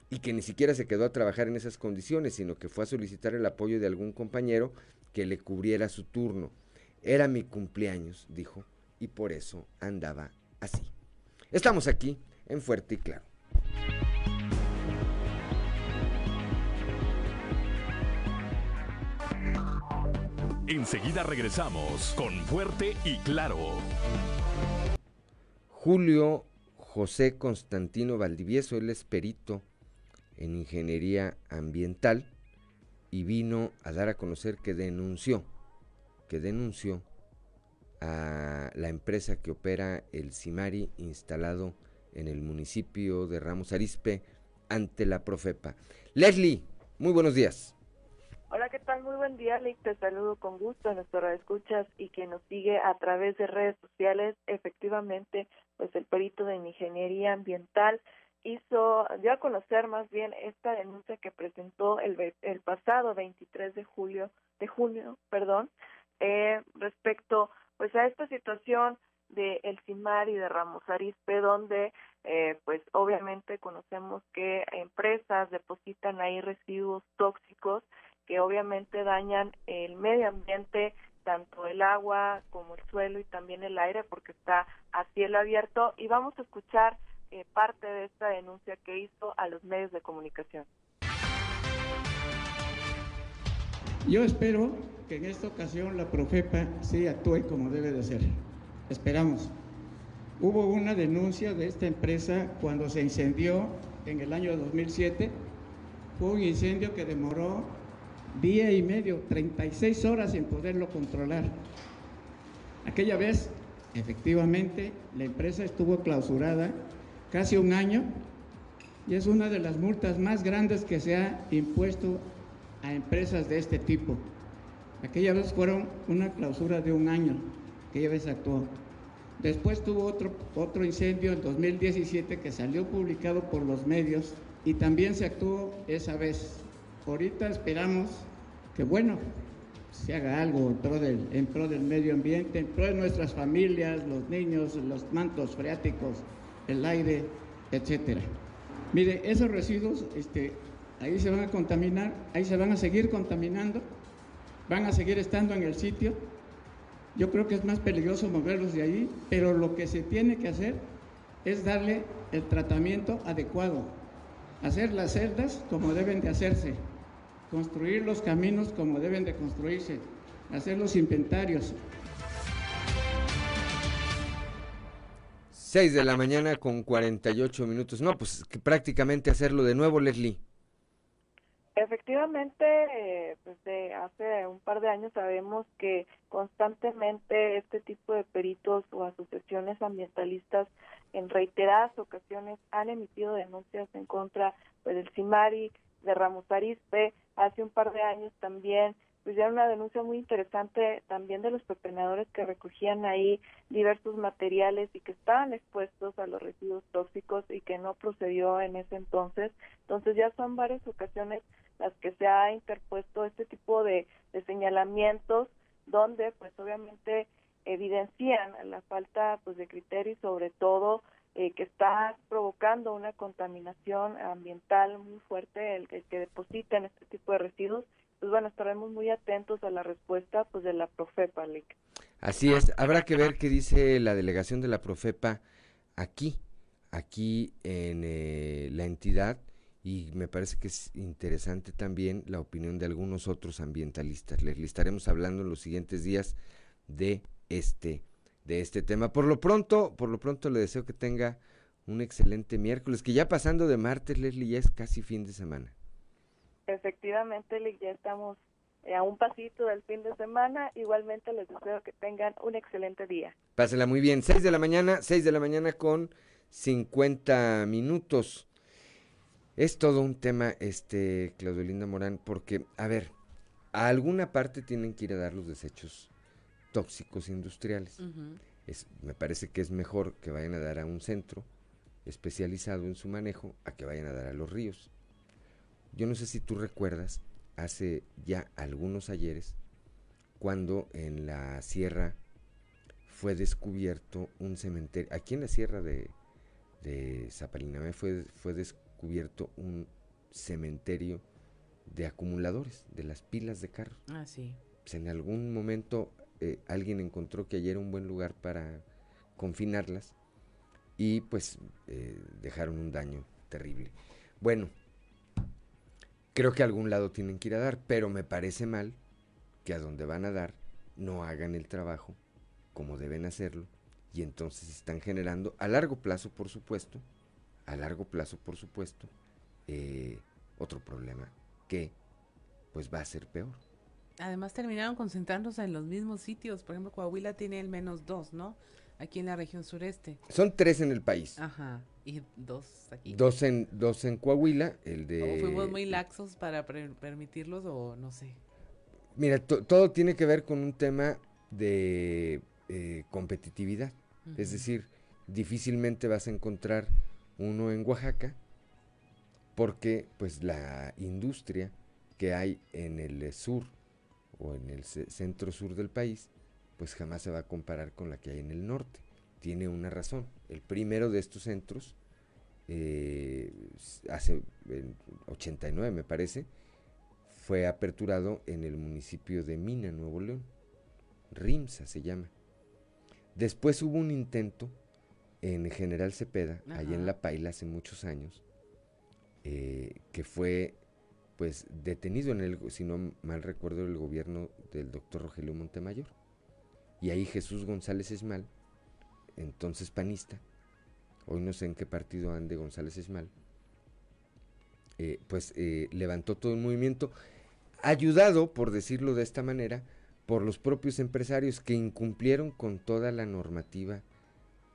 [SPEAKER 1] y que ni siquiera se quedó a trabajar en esas condiciones, sino que fue a solicitar el apoyo de algún compañero que le cubriera su turno. Era mi cumpleaños, dijo, y por eso andaba así. Estamos aquí en Fuerte y Claro.
[SPEAKER 3] Enseguida regresamos con Fuerte y Claro.
[SPEAKER 1] Julio José Constantino Valdivieso, él es perito en ingeniería ambiental y vino a dar a conocer que denunció, que denunció a la empresa que opera el Simari instalado en el municipio de Ramos Arispe ante la Profepa. Leslie, muy buenos días.
[SPEAKER 17] Hola, ¿qué tal? Muy buen día, Lick. Te saludo con gusto a nuestro escuchas y que nos sigue a través de redes sociales. Efectivamente, pues el perito de ingeniería ambiental hizo, dio a conocer más bien esta denuncia que presentó el, el pasado 23 de julio, de junio, perdón, eh, respecto pues a esta situación de El Cimar y de Ramos Arispe, donde eh, pues obviamente conocemos que empresas depositan ahí residuos tóxicos que obviamente dañan el medio ambiente, tanto el agua como el suelo y también el aire, porque está a cielo abierto. Y vamos a escuchar eh, parte de esta denuncia que hizo a los medios de comunicación.
[SPEAKER 18] Yo espero que en esta ocasión la Profepa sí actúe como debe de ser. Esperamos. Hubo una denuncia de esta empresa cuando se incendió en el año 2007. Fue un incendio que demoró día y medio, 36 horas en poderlo controlar. Aquella vez, efectivamente, la empresa estuvo clausurada casi un año y es una de las multas más grandes que se ha impuesto a empresas de este tipo. Aquella vez fueron una clausura de un año, aquella vez actuó. Después tuvo otro, otro incendio en 2017 que salió publicado por los medios y también se actuó esa vez. Ahorita esperamos que, bueno, se haga algo en pro, del, medio ambiente, en pro de nuestras familias, los niños, los mantos freáticos, el aire, etcétera. Mire, esos residuos, este, ahí se van a contaminar, ahí se van a seguir contaminando, van a seguir estando en el sitio yo creo que es más peligroso moverlos de ahí, pero lo que se tiene que hacer es darle el tratamiento adecuado, hacer las celdas como deben de hacerse, construir los caminos como deben de construirse, hacer los inventarios.
[SPEAKER 1] 6 de la mañana con 48 minutos. No, pues que prácticamente hacerlo de nuevo, Leslie.
[SPEAKER 17] Efectivamente, eh, pues de hace un par de años sabemos que constantemente este tipo de peritos o asociaciones ambientalistas en reiteradas ocasiones han emitido denuncias en contra pues, del CIMARI, de Ramos Arispe, hace un par de años también pues ya una denuncia muy interesante también de los pepenadores que recogían ahí diversos materiales y que estaban expuestos a los residuos tóxicos y que no procedió en ese entonces. Entonces ya son varias ocasiones las que se ha interpuesto este tipo de, señalamientos donde pues obviamente evidencian la falta pues de criterio y sobre todo eh, que está provocando una contaminación ambiental muy fuerte el, el que depositen este tipo de residuos pues bueno, estaremos muy atentos a la respuesta pues de la Profepa, Lick.
[SPEAKER 1] Así es, habrá que ver qué dice la delegación de la Profepa aquí, aquí en eh, la entidad y me parece que es interesante también la opinión de algunos otros ambientalistas. Les, estaremos hablando en los siguientes días de este de este tema. Por lo pronto, por lo pronto le deseo que tenga un excelente miércoles, que ya pasando de martes, Leslie, ya es casi fin de semana.
[SPEAKER 17] Efectivamente, ya estamos eh, a un pasito del fin de semana. Igualmente les deseo que tengan un excelente día.
[SPEAKER 1] Pásela muy bien. 6 de la mañana, 6 de la mañana con 50 minutos. Es todo un tema, este, Claudio Linda Morán, porque, a ver, a alguna parte tienen que ir a dar los desechos tóxicos industriales. es, me parece que es mejor que vayan a dar a un centro especializado en su manejo a que vayan a dar a los ríos. Yo no sé si tú recuerdas hace ya algunos ayeres cuando en la sierra fue descubierto un cementerio, aquí en la sierra de, de Zapalinamé fue, fue descubierto un cementerio de acumuladores, de las pilas de carro.
[SPEAKER 2] Ah, sí.
[SPEAKER 1] Pues en algún momento eh, alguien encontró que ayer era un buen lugar para confinarlas y pues eh, dejaron un daño terrible. Bueno, creo que a algún lado tienen que ir a dar, pero me parece mal que a donde van a dar no hagan el trabajo como deben hacerlo y entonces están generando a largo plazo, por supuesto, a largo plazo, por supuesto, eh, otro problema que pues va a ser peor.
[SPEAKER 2] Además terminaron concentrándose en los mismos sitios, por ejemplo, Coahuila tiene el menos dos, ¿no? Aquí en la región sureste.
[SPEAKER 1] Son tres en el país.
[SPEAKER 2] Ajá, y dos aquí.
[SPEAKER 1] Dos en, dos en Coahuila, el de...
[SPEAKER 2] ¿O fuimos muy laxos para permitirlos o no sé?
[SPEAKER 1] Mira, todo tiene que ver con un tema de eh, competitividad. Es decir, difícilmente vas a encontrar uno en Oaxaca porque pues la industria que hay en el sur o en el centro sur del país pues jamás se va a comparar con la que hay en el norte. Tiene una razón. El primero de estos centros, eh, hace 89 me parece, fue aperturado en el municipio de Mina, Nuevo León. RIMSA se llama. Después hubo un intento en General Cepeda, allá en La Paila, hace muchos años, eh, que fue pues detenido en el, si no mal recuerdo, el gobierno del doctor Rogelio Montemayor. Y ahí Jesús González Esmal, entonces panista, hoy no sé en qué partido ande González Esmal, eh, pues eh, levantó todo el movimiento, ayudado, por decirlo de esta manera, por los propios empresarios que incumplieron con toda la normativa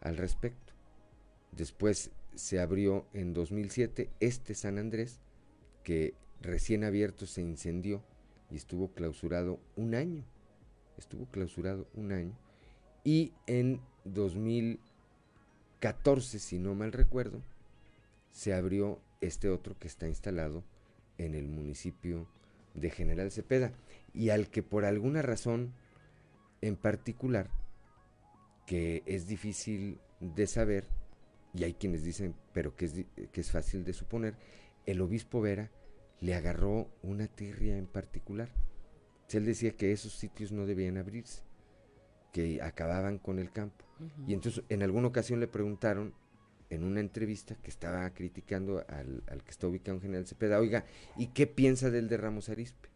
[SPEAKER 1] al respecto. Después se abrió en 2007 este San Andrés, que recién abierto se incendió y estuvo clausurado un año estuvo clausurado un año. Y en 2014, si no mal recuerdo, se abrió este otro que está instalado en el municipio de General Cepeda. Y al que por alguna razón en particular, que es difícil de saber, y hay quienes dicen, pero que es, que es fácil de suponer, el obispo Vera le agarró una tirria en particular él decía que esos sitios no debían abrirse, que acababan con el campo. Y entonces en alguna ocasión le preguntaron en una entrevista que estaba criticando al, que está ubicado en General Cepeda, oiga, ¿y qué piensa del de Ramos Arispe?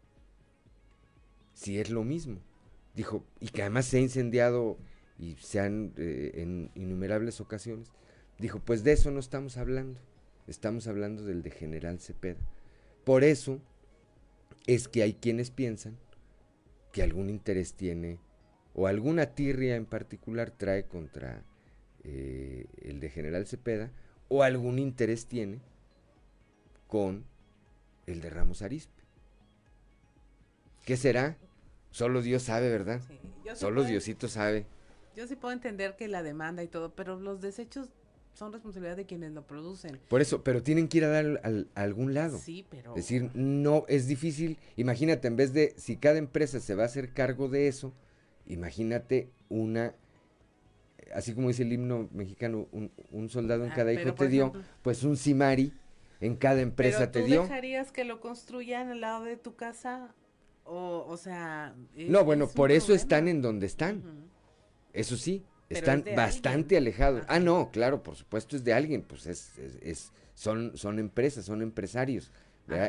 [SPEAKER 1] Si es lo mismo. Dijo, y que además se ha incendiado y se han eh, en innumerables ocasiones. Dijo, pues de eso no estamos hablando, estamos hablando del de General Cepeda. Por eso es que hay quienes piensan que algún interés tiene o alguna tirria en particular trae contra eh, el de General Cepeda o algún interés tiene con el de Ramos Arispe. ¿Qué será? Solo Dios sabe, ¿verdad? Solo Diosito sabe.
[SPEAKER 2] Yo sí puedo entender que la demanda y todo, pero los desechos son responsabilidad de quienes lo producen.
[SPEAKER 1] Por eso, pero tienen que ir a dar a algún lado.
[SPEAKER 2] Sí, pero...
[SPEAKER 1] Es decir, no, es difícil. Imagínate, en vez de, si cada empresa se va a hacer cargo de eso, imagínate una, así como dice el himno mexicano, un, soldado en ah, cada hijo te dio, pues un simari en cada empresa te dio.
[SPEAKER 2] dejarías que lo construyan al lado de tu casa? O, o sea...
[SPEAKER 1] no, bueno, por eso están en donde están. Eso sí, están bastante alejados. Ah, no, claro, por supuesto es de alguien, pues es, es, son, son empresas, son empresarios.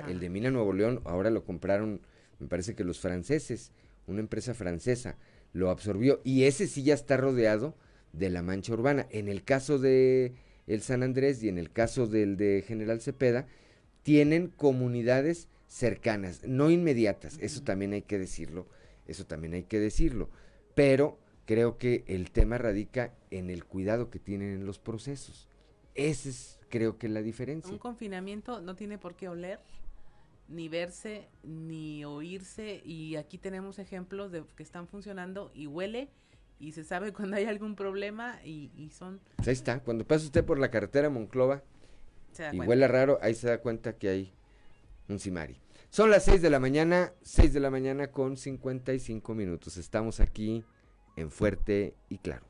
[SPEAKER 1] El de Mina Nuevo León ahora lo compraron, me parece que los franceses, una empresa francesa lo absorbió y ese sí ya está rodeado de la mancha urbana. En el caso de el San Andrés y en el caso del de General Cepeda, tienen comunidades cercanas, no inmediatas, eso también hay que decirlo, eso también hay que decirlo, pero creo que el tema radica en el cuidado que tienen en los procesos. Esa es creo que la diferencia.
[SPEAKER 2] Un confinamiento no tiene por qué oler, ni verse, ni oírse, y aquí tenemos ejemplos de que están funcionando y huele y se sabe cuando hay algún problema y, son...
[SPEAKER 1] Pues ahí está, cuando pasa usted por la carretera Monclova y huele raro, ahí se da cuenta que hay un Simari. Son las 6 de la mañana, 6 de la mañana con 55 minutos. Estamos aquí en Fuerte y Claro.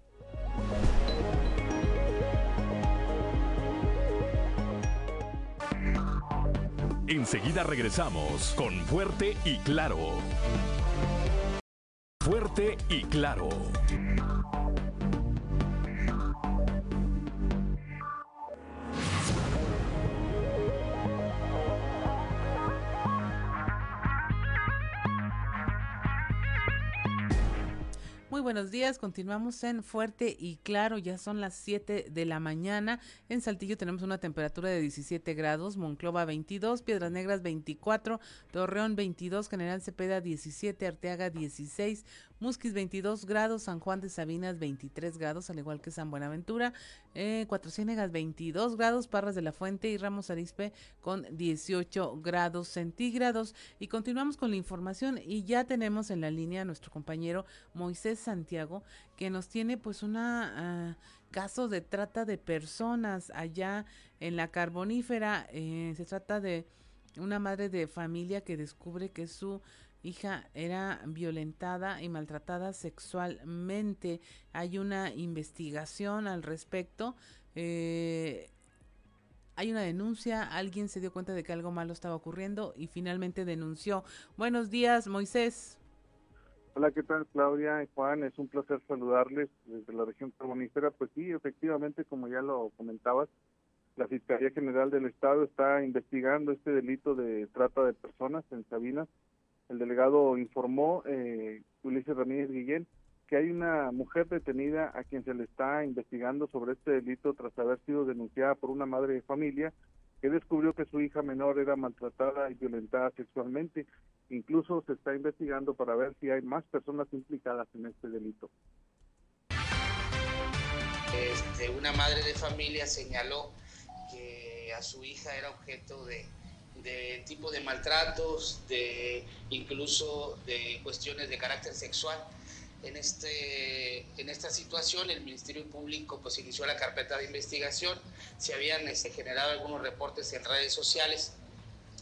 [SPEAKER 3] Enseguida regresamos con Fuerte y Claro. Fuerte y Claro.
[SPEAKER 2] Buenos días, continuamos en Fuerte y Claro, ya son las 7 de la mañana. En Saltillo tenemos una temperatura de 17 grados, Monclova 22, Piedras Negras 24, Torreón 22, General Cepeda 17, Arteaga 16, Musquis 22 grados, San Juan de Sabinas 23 grados, al igual que San Buenaventura, eh, Cuatro Ciénegas 22 grados, Parras de la Fuente y Ramos Arispe con 18 grados centígrados. Y continuamos con la información y ya tenemos en la línea a nuestro compañero Moisés Santiago, que nos tiene pues una... Ah, caso de trata de personas allá en la carbonífera. Eh, se trata de una madre de familia que descubre que su hija era violentada y maltratada sexualmente. Hay una investigación al respecto. Eh, hay una denuncia, alguien se dio cuenta de que algo malo estaba ocurriendo y finalmente denunció. Buenos días, Moisés.
[SPEAKER 19] Hola, ¿qué tal Claudia y Juan? Es un placer saludarles desde la región carbonífera. Pues sí, efectivamente, como ya lo comentabas, la Fiscalía General del Estado está investigando este delito de trata de personas en Sabinas el delegado informó, eh, Ulises Ramírez Guillén, que hay una mujer detenida a quien se le está investigando sobre este delito tras haber sido denunciada por una madre de familia que descubrió que su hija menor era maltratada y violentada sexualmente. Incluso se está investigando para ver si hay más personas implicadas en este delito.
[SPEAKER 20] Este, una madre de familia señaló que a su hija era objeto de de tipo de maltratos, de incluso de cuestiones de carácter sexual. En, este, en esta situación el Ministerio Público pues inició la carpeta de investigación, se habían este, generado algunos reportes en redes sociales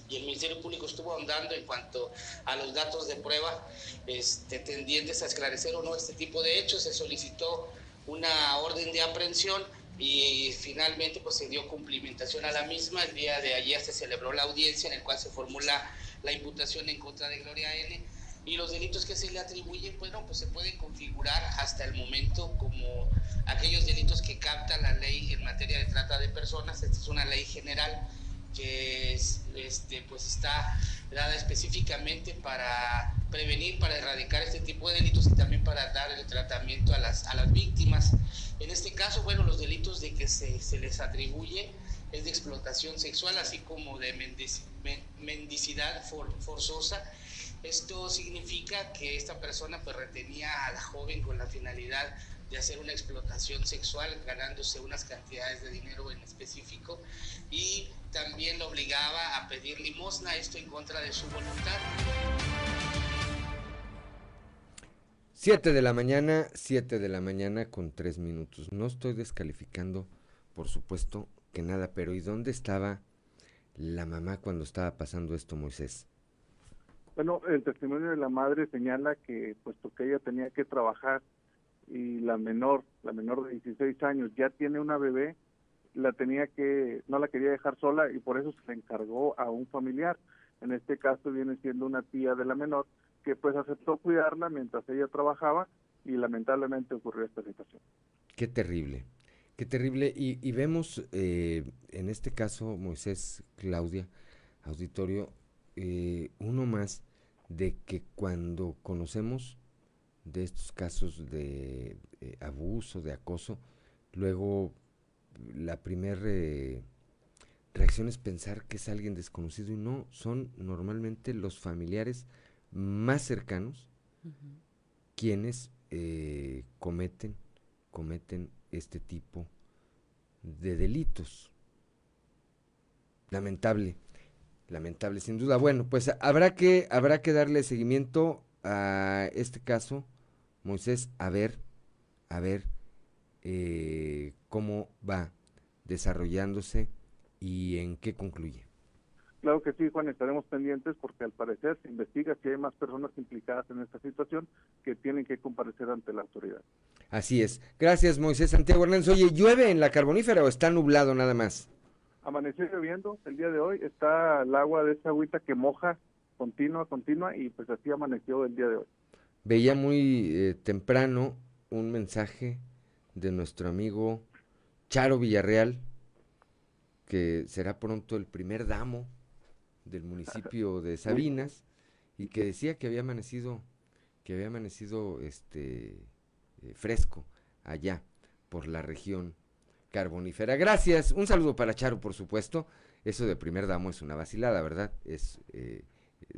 [SPEAKER 20] y el Ministerio Público estuvo ahondando en cuanto a los datos de prueba este, tendientes a esclarecer o no este tipo de hechos. Se solicitó una orden de aprehensión y finalmente pues se dio cumplimentación a la misma. El día de ayer se celebró la audiencia en el cual se formula la imputación en contra de Gloria N. Y los delitos que se le atribuyen, bueno, pues se pueden configurar hasta el momento como aquellos delitos que capta la ley en materia de trata de personas. Esta es una ley general que este, pues está dada específicamente para prevenir, para erradicar este tipo de delitos y también para dar el tratamiento a las, a las víctimas. En este caso, bueno, los delitos de que se, se les atribuye es de explotación sexual, así como de mendicidad forzosa. Esto significa que esta persona pues retenía a la joven con la finalidad de hacer una explotación sexual, ganándose unas cantidades de dinero en específico, y también lo obligaba a pedir limosna, esto en contra de su voluntad.
[SPEAKER 1] 7 de la mañana, 7 de la mañana con 3 minutos. No estoy descalificando, por supuesto, que nada, pero ¿y dónde estaba la mamá cuando estaba pasando esto, Moisés?
[SPEAKER 19] Bueno, el testimonio de la madre señala que, puesto que ella tenía que trabajar y la menor, la menor de 16 años, ya tiene una bebé, la tenía que, no la quería dejar sola y por eso se le encargó a un familiar. En este caso viene siendo una tía de la menor que pues aceptó cuidarla mientras ella trabajaba y lamentablemente ocurrió esta situación.
[SPEAKER 1] Qué terrible, qué terrible. Y, vemos eh, en este caso, Moisés, Claudia, auditorio, eh, uno más de que cuando conocemos de estos casos de eh, abuso, de acoso, luego la primer reacción es pensar que es alguien desconocido y no, son normalmente los familiares más cercanos quienes eh, cometen, cometen este tipo de delitos. Lamentable, lamentable sin duda. Bueno, pues habrá que, habrá que darle seguimiento a este caso, Moisés, a ver, a ver eh, cómo va desarrollándose y en qué concluye.
[SPEAKER 19] Claro que sí, Juan, estaremos pendientes porque al parecer se investiga si hay más personas implicadas en esta situación que tienen que comparecer ante la autoridad.
[SPEAKER 1] Así es. Gracias, Moisés Santiago Hernández. Oye, ¿llueve en la carbonífera o está nublado nada más?
[SPEAKER 19] Amaneció lloviendo el día de hoy, está el agua de esa agüita que moja continua, continua y pues así amaneció el día de hoy.
[SPEAKER 1] Veía muy eh, temprano un mensaje de nuestro amigo Charo Villarreal, que será pronto el primer damo del municipio de Sabinas, y que decía que había amanecido, que había amanecido este eh, fresco allá por la región carbonífera. Gracias, un saludo para Charo, por supuesto. Eso de primer damo es una vacilada, ¿verdad? Es eh,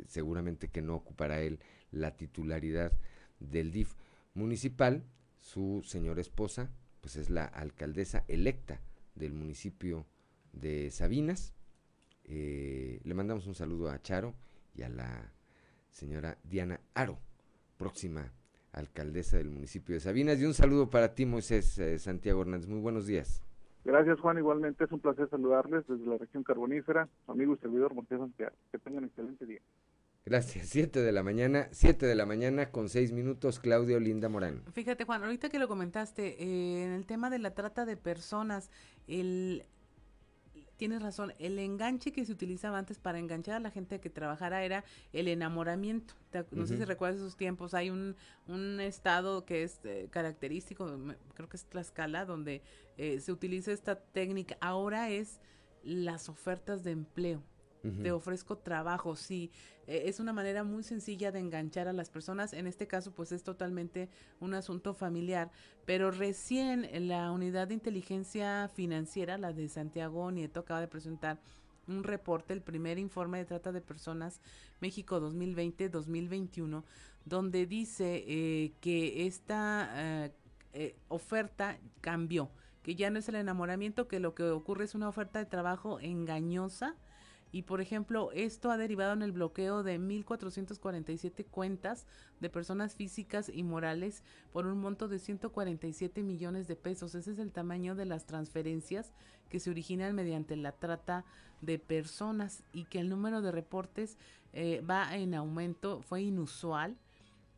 [SPEAKER 1] seguramente que no ocupará él la titularidad del DIF municipal. Su señora esposa, pues es la alcaldesa electa del municipio de Sabinas. Eh, le mandamos un saludo a Charo y a la señora Diana Aro, próxima alcaldesa del municipio de Sabinas. Y un saludo para ti, Moisés eh, Santiago Hernández. Muy buenos días.
[SPEAKER 19] Gracias, Juan. Igualmente es un placer saludarles desde la región carbonífera, amigo y servidor Moisés Santiago. Que tengan un excelente día.
[SPEAKER 1] Gracias. Siete de la mañana, siete de la mañana con seis minutos, Claudio Linda Morán.
[SPEAKER 2] Fíjate, Juan, ahorita que lo comentaste, eh, en el tema de la trata de personas, el tienes razón, el enganche que se utilizaba antes para enganchar a la gente que trabajara era el enamoramiento. No sé si recuerdas esos tiempos, hay un, un estado que es eh, característico, creo que es Tlaxcala, donde eh, se utiliza esta técnica. Ahora es las ofertas de empleo te ofrezco trabajo, sí, e, es una manera muy sencilla de enganchar a las personas, en este caso pues es totalmente un asunto familiar, pero recién la unidad de inteligencia financiera, la de Santiago Nieto, acaba de presentar un reporte, el primer informe de trata de personas México 2020-2021, donde dice eh, que esta eh, eh, oferta cambió, que ya no es el enamoramiento, que lo que ocurre es una oferta de trabajo engañosa, y por ejemplo, esto ha derivado en el bloqueo de 1.447 cuentas de personas físicas y morales por un monto de 147 millones de pesos. Ese es el tamaño de las transferencias que se originan mediante la trata de personas y que el número de reportes eh, va en aumento, fue inusual.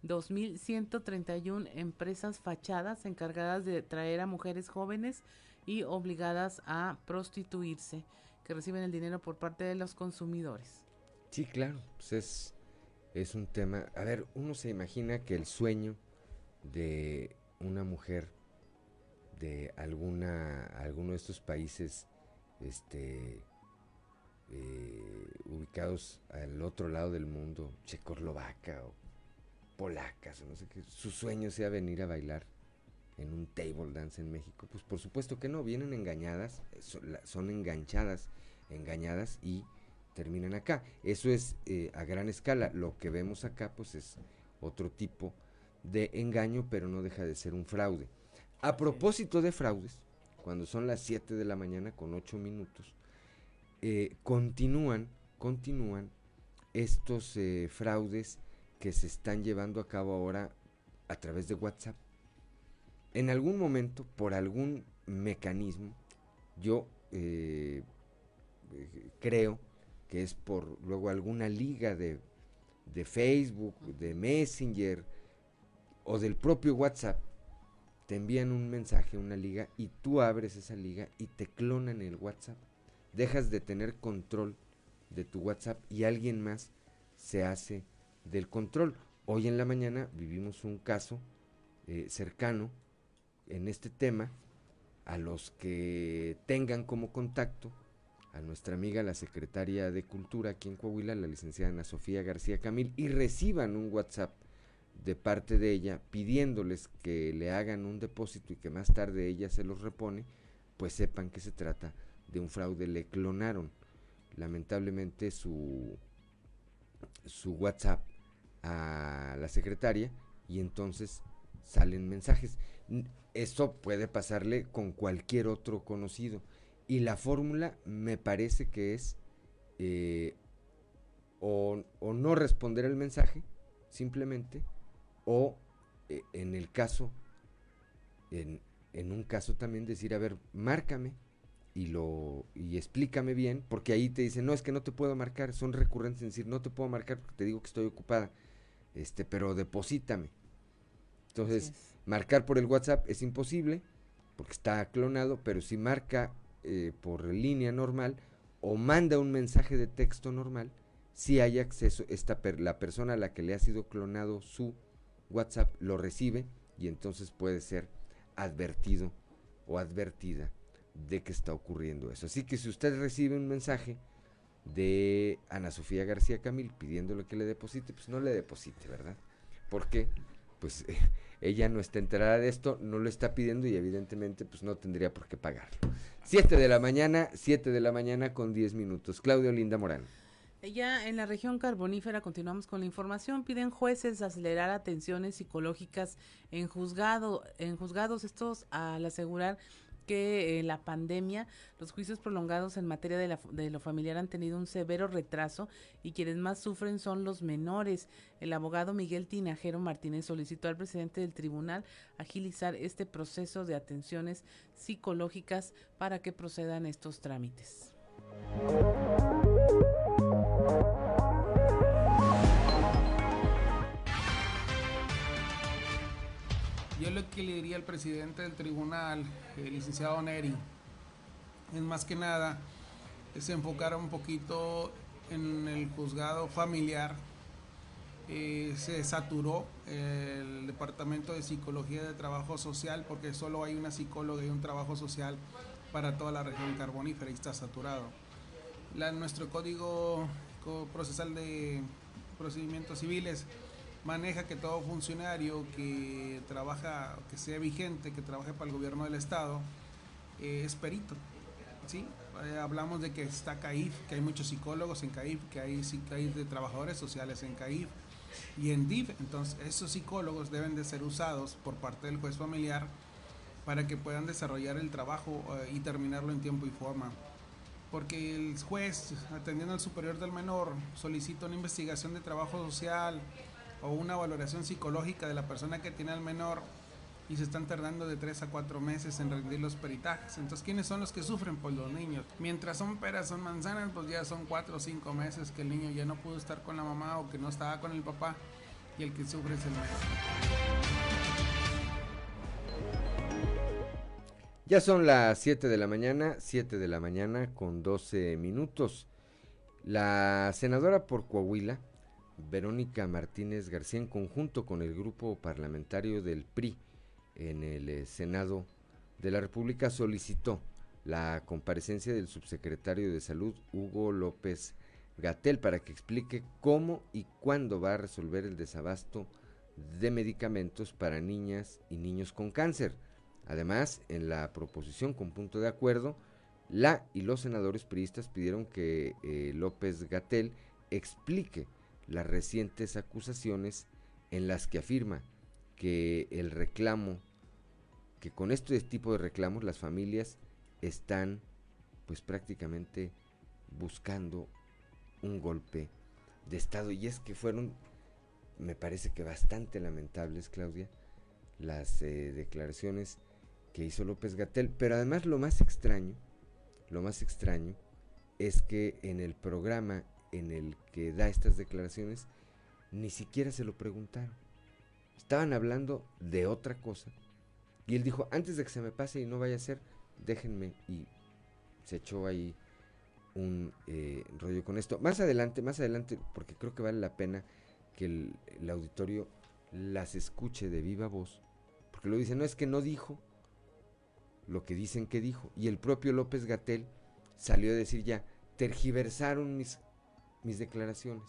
[SPEAKER 2] 2.131 empresas fachadas encargadas de traer a mujeres jóvenes y obligadas a prostituirse que reciben el dinero por parte de los consumidores.
[SPEAKER 1] Sí, claro, pues es, es un tema. A ver, uno se imagina que el sueño de una mujer de alguna alguno de estos países este eh, ubicados al otro lado del mundo, checoslovaca o polacas no sé qué, su sueño sea venir a bailar en un table dance en México? Pues por supuesto que no, vienen engañadas, son, enganchadas, engañadas y terminan acá. Eso es eh, a gran escala. Lo que vemos acá pues es otro tipo de engaño, pero no deja de ser un fraude. A propósito de fraudes, cuando son las 7 de la mañana con 8 minutos, eh, continúan, continúan estos eh, fraudes que se están llevando a cabo ahora a través de WhatsApp en algún momento, por algún mecanismo, yo eh, creo que es por luego alguna liga de, de Facebook, de Messenger o del propio WhatsApp, te envían un mensaje, una liga, y tú abres esa liga y te clonan el WhatsApp. Dejas de tener control de tu WhatsApp y alguien más se hace del control. Hoy en la mañana vivimos un caso eh, cercano en este tema a los que tengan como contacto a nuestra amiga la secretaria de Cultura aquí en Coahuila, la licenciada Ana Sofía García Camil, y reciban un WhatsApp de parte de ella pidiéndoles que le hagan un depósito y que más tarde ella se los repone, pues sepan que se trata de un fraude, le clonaron lamentablemente su, su WhatsApp a la secretaria y entonces salen mensajes. Esto puede pasarle con cualquier otro conocido. Y la fórmula me parece que es eh, o, no responder el mensaje, simplemente, o eh, en el caso, en, en, un caso también decir, a ver, márcame y lo y explícame bien, porque ahí te dicen, no, es que no te puedo marcar, son recurrentes en decir, no te puedo marcar porque te digo que estoy ocupada, este, pero deposítame. Entonces, marcar por el WhatsApp es imposible, porque está clonado, pero si marca eh, por línea normal o manda un mensaje de texto normal, si hay acceso, esta la persona a la que le ha sido clonado su WhatsApp lo recibe y entonces puede ser advertido o advertida de que está ocurriendo eso. Así que si usted recibe un mensaje de Ana Sofía García Camil pidiéndole que le deposite, pues no le deposite, ¿verdad? Porque pues ella no está enterada de esto, no lo está pidiendo y evidentemente pues no tendría por qué pagarlo. Siete de la mañana, siete de la mañana con diez minutos. Claudio Linda Morán.
[SPEAKER 2] Ya en la región carbonífera continuamos con la información. Piden jueces acelerar atenciones psicológicas en juzgado, en juzgados estos al asegurar que eh, la pandemia, los juicios prolongados en materia de, lo familiar han tenido un severo retraso y quienes más sufren son los menores. El abogado Miguel Tinajero Martínez solicitó al presidente del tribunal agilizar este proceso de atenciones psicológicas para que procedan estos trámites.
[SPEAKER 21] Yo lo que le diría al presidente del tribunal, el licenciado Neri, es más que nada, se enfocar un poquito en el juzgado familiar. Eh, se saturó el departamento de psicología de trabajo social porque solo hay una psicóloga y un trabajo social para toda la región carbonífera y está saturado. Nuestro código procesal de procedimientos civiles maneja que todo funcionario que trabaja, que sea vigente, que trabaje para el gobierno del estado, eh, es perito. ¿sí? Eh, hablamos de que está CAIF, que hay muchos psicólogos en CAIF, que hay, de trabajadores sociales en CAIF y en DIF. Entonces, esos psicólogos deben de ser usados por parte del juez familiar para que puedan desarrollar el trabajo eh, y terminarlo en tiempo y forma. Porque el juez, atendiendo al superior del menor, solicita una investigación de trabajo social, o una valoración psicológica de la persona que tiene al menor y se están tardando de 3 a 4 meses en rendir los peritajes. Entonces, ¿quiénes son los que sufren? Pues los niños. Mientras son peras, son manzanas, pues ya son 4 o 5 meses que el niño ya no pudo estar con la mamá o que no estaba con el papá y el que sufre es el menor.
[SPEAKER 1] Ya son las 7 de la mañana, 7 de la mañana con 12 minutos. La senadora por Coahuila, Verónica Martínez García en conjunto con el grupo parlamentario del PRI en el eh, Senado de la República solicitó la comparecencia del subsecretario de Salud Hugo López Gatel para que explique cómo y cuándo va a resolver el desabasto de medicamentos para niñas y niños con cáncer. Además, en la proposición con punto de acuerdo, la y los senadores priistas pidieron que eh, López Gatel explique las recientes acusaciones en las que afirma que el reclamo, que con este tipo de reclamos las familias están pues prácticamente buscando un golpe de Estado. Y es que fueron, me parece que bastante lamentables, Claudia, las eh, declaraciones que hizo López Gatel. Pero además lo más extraño, lo más extraño es que en el programa en el que da estas declaraciones, ni siquiera se lo preguntaron. Estaban hablando de otra cosa. Y él dijo, antes de que se me pase y no vaya a ser, déjenme. Y se echó ahí un eh, rollo con esto. Más adelante, más adelante, porque creo que vale la pena que el, auditorio las escuche de viva voz. Porque lo dice, no es que no dijo lo que dicen que dijo. Y el propio López Gatel salió a decir ya, tergiversaron mis mis declaraciones.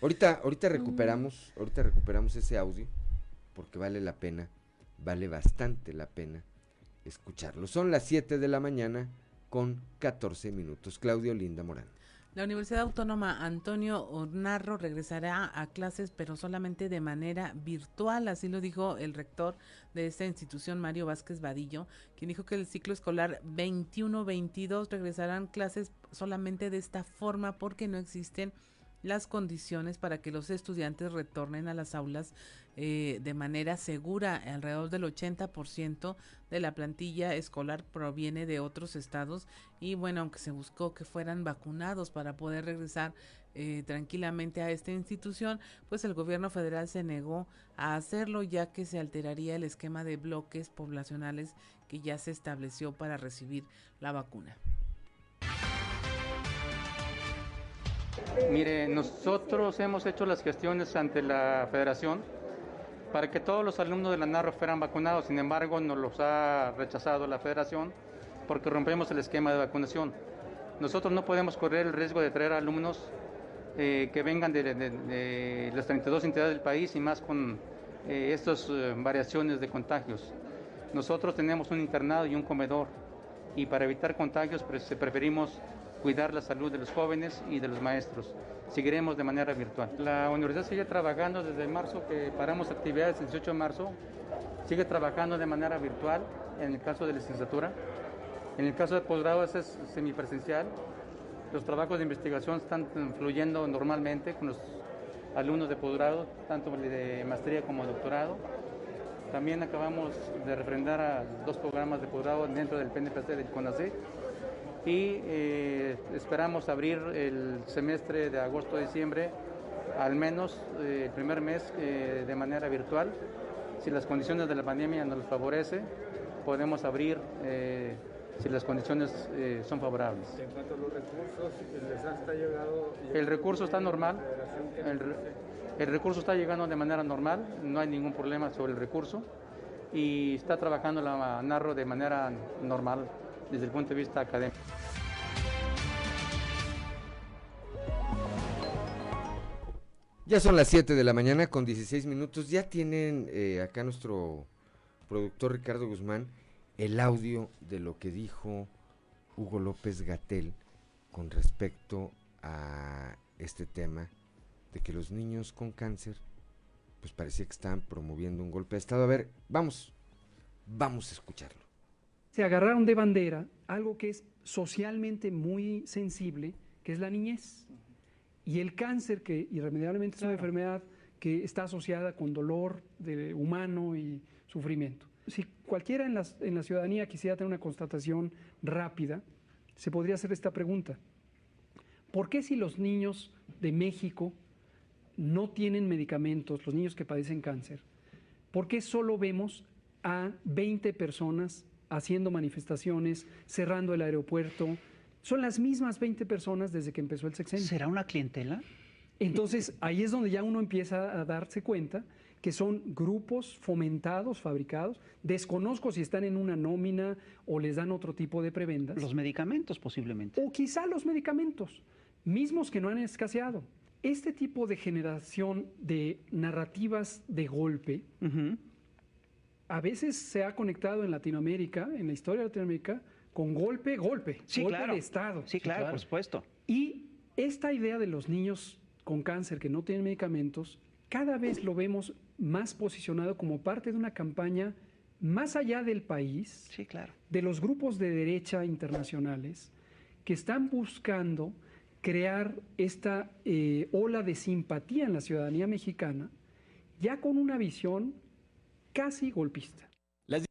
[SPEAKER 1] Ahorita, ahorita recuperamos, ahorita recuperamos ese audio porque vale la pena, vale bastante la pena escucharlo. Son las 7 de la mañana con 14 minutos. Claudio Linda Morán.
[SPEAKER 2] La Universidad Autónoma Antonio Ornarro regresará a clases, pero solamente de manera virtual, así lo dijo el rector de esta institución, Mario Vázquez Vadillo, quien dijo que el ciclo escolar 21-22 regresarán clases solamente de esta forma porque no existen las condiciones para que los estudiantes retornen a las aulas eh, de manera segura. Alrededor del 80% de la plantilla escolar proviene de otros estados y bueno, aunque se buscó que fueran vacunados para poder regresar eh, tranquilamente a esta institución, pues el gobierno federal se negó a hacerlo ya que se alteraría el esquema de bloques poblacionales que ya se estableció para recibir la vacuna.
[SPEAKER 8] Mire, nosotros hemos hecho las gestiones ante la federación para que todos los alumnos de la NARRO fueran vacunados, sin embargo nos los ha rechazado la federación porque rompemos el esquema de vacunación. Nosotros no podemos correr el riesgo de traer alumnos eh, que vengan de, las 32 entidades del país y más con eh, estas eh, variaciones de contagios. Nosotros tenemos un internado y un comedor y para evitar contagios preferimos cuidar la salud de los jóvenes y de los maestros. Seguiremos de manera virtual. La universidad sigue trabajando desde marzo, que paramos actividades el 18 de marzo, sigue trabajando de manera virtual en el caso de licenciatura. En el caso de posgrado es semipresencial. Los trabajos de investigación están fluyendo normalmente con los alumnos de posgrado, tanto de maestría como doctorado. También acabamos de refrendar a dos programas de posgrado dentro del PNPC del CONACYT y eh, esperamos abrir el semestre de agosto-diciembre, al menos eh, el primer mes eh, de manera virtual. Si las condiciones de la pandemia nos favorece, podemos abrir si las condiciones son favorables.
[SPEAKER 22] En cuanto a los recursos, ¿les ha llegado,
[SPEAKER 8] El recurso está normal. El, el recurso está llegando de manera normal, no hay ningún problema sobre el recurso y está trabajando la Narro de manera normal desde el punto de vista académico.
[SPEAKER 1] Ya son las 7 de la mañana con 16 minutos. Ya tienen eh, acá nuestro productor Ricardo Guzmán el audio de lo que dijo Hugo López Gatel con respecto a este tema de que los niños con cáncer pues parecía que están promoviendo un golpe de Estado. A ver, vamos, vamos a escucharlo
[SPEAKER 23] se agarraron de bandera algo que es socialmente muy sensible, que es la niñez. Y el cáncer, que irremediablemente es una enfermedad que está asociada con dolor de humano y sufrimiento. Si cualquiera en, en la ciudadanía quisiera tener una constatación rápida, se podría hacer esta pregunta. ¿Por qué si los niños de México no tienen medicamentos, los niños que padecen cáncer, por qué solo vemos a 20 personas haciendo manifestaciones, cerrando el aeropuerto. Son las mismas 20 personas desde que empezó el sexenio.
[SPEAKER 24] ¿Será una clientela?
[SPEAKER 23] Entonces, ahí es donde ya uno empieza a darse cuenta que son grupos fomentados, fabricados. Desconozco si están en una nómina o les dan otro tipo de prebendas.
[SPEAKER 24] Los medicamentos posiblemente.
[SPEAKER 23] O quizá los medicamentos, mismos que no han escaseado. Este tipo de generación de narrativas de golpe, a veces se ha conectado en Latinoamérica, en la historia de Latinoamérica, con golpe, golpe,
[SPEAKER 24] sí,
[SPEAKER 23] golpe
[SPEAKER 24] claro.
[SPEAKER 23] de Estado.
[SPEAKER 24] Sí, claro, por supuesto.
[SPEAKER 23] Y esta idea de los niños con cáncer que no tienen medicamentos, cada vez lo vemos más posicionado como parte de una campaña más allá del país,
[SPEAKER 24] sí, claro.
[SPEAKER 23] de los grupos de derecha internacionales que están buscando crear esta eh, ola de simpatía en la ciudadanía mexicana, ya con una visión casi golpista. Las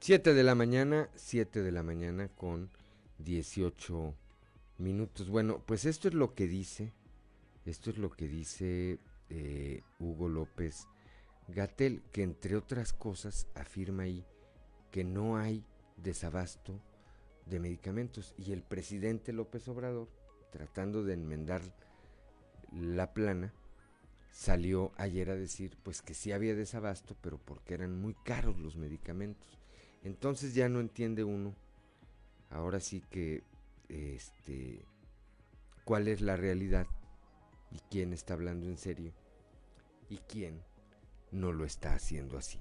[SPEAKER 1] 7 de la mañana, 7 de la mañana con 18 minutos. Bueno, pues esto es lo que dice, esto es lo que dice eh, Hugo López Gatel, que entre otras cosas afirma ahí que no hay desabasto de medicamentos y el presidente López Obrador, tratando de enmendar la plana, salió ayer a decir pues que sí había desabasto, pero porque eran muy caros los medicamentos. Entonces ya no entiende uno, ahora sí que, este, cuál es la realidad y quién está hablando en serio y quién no lo está haciendo así.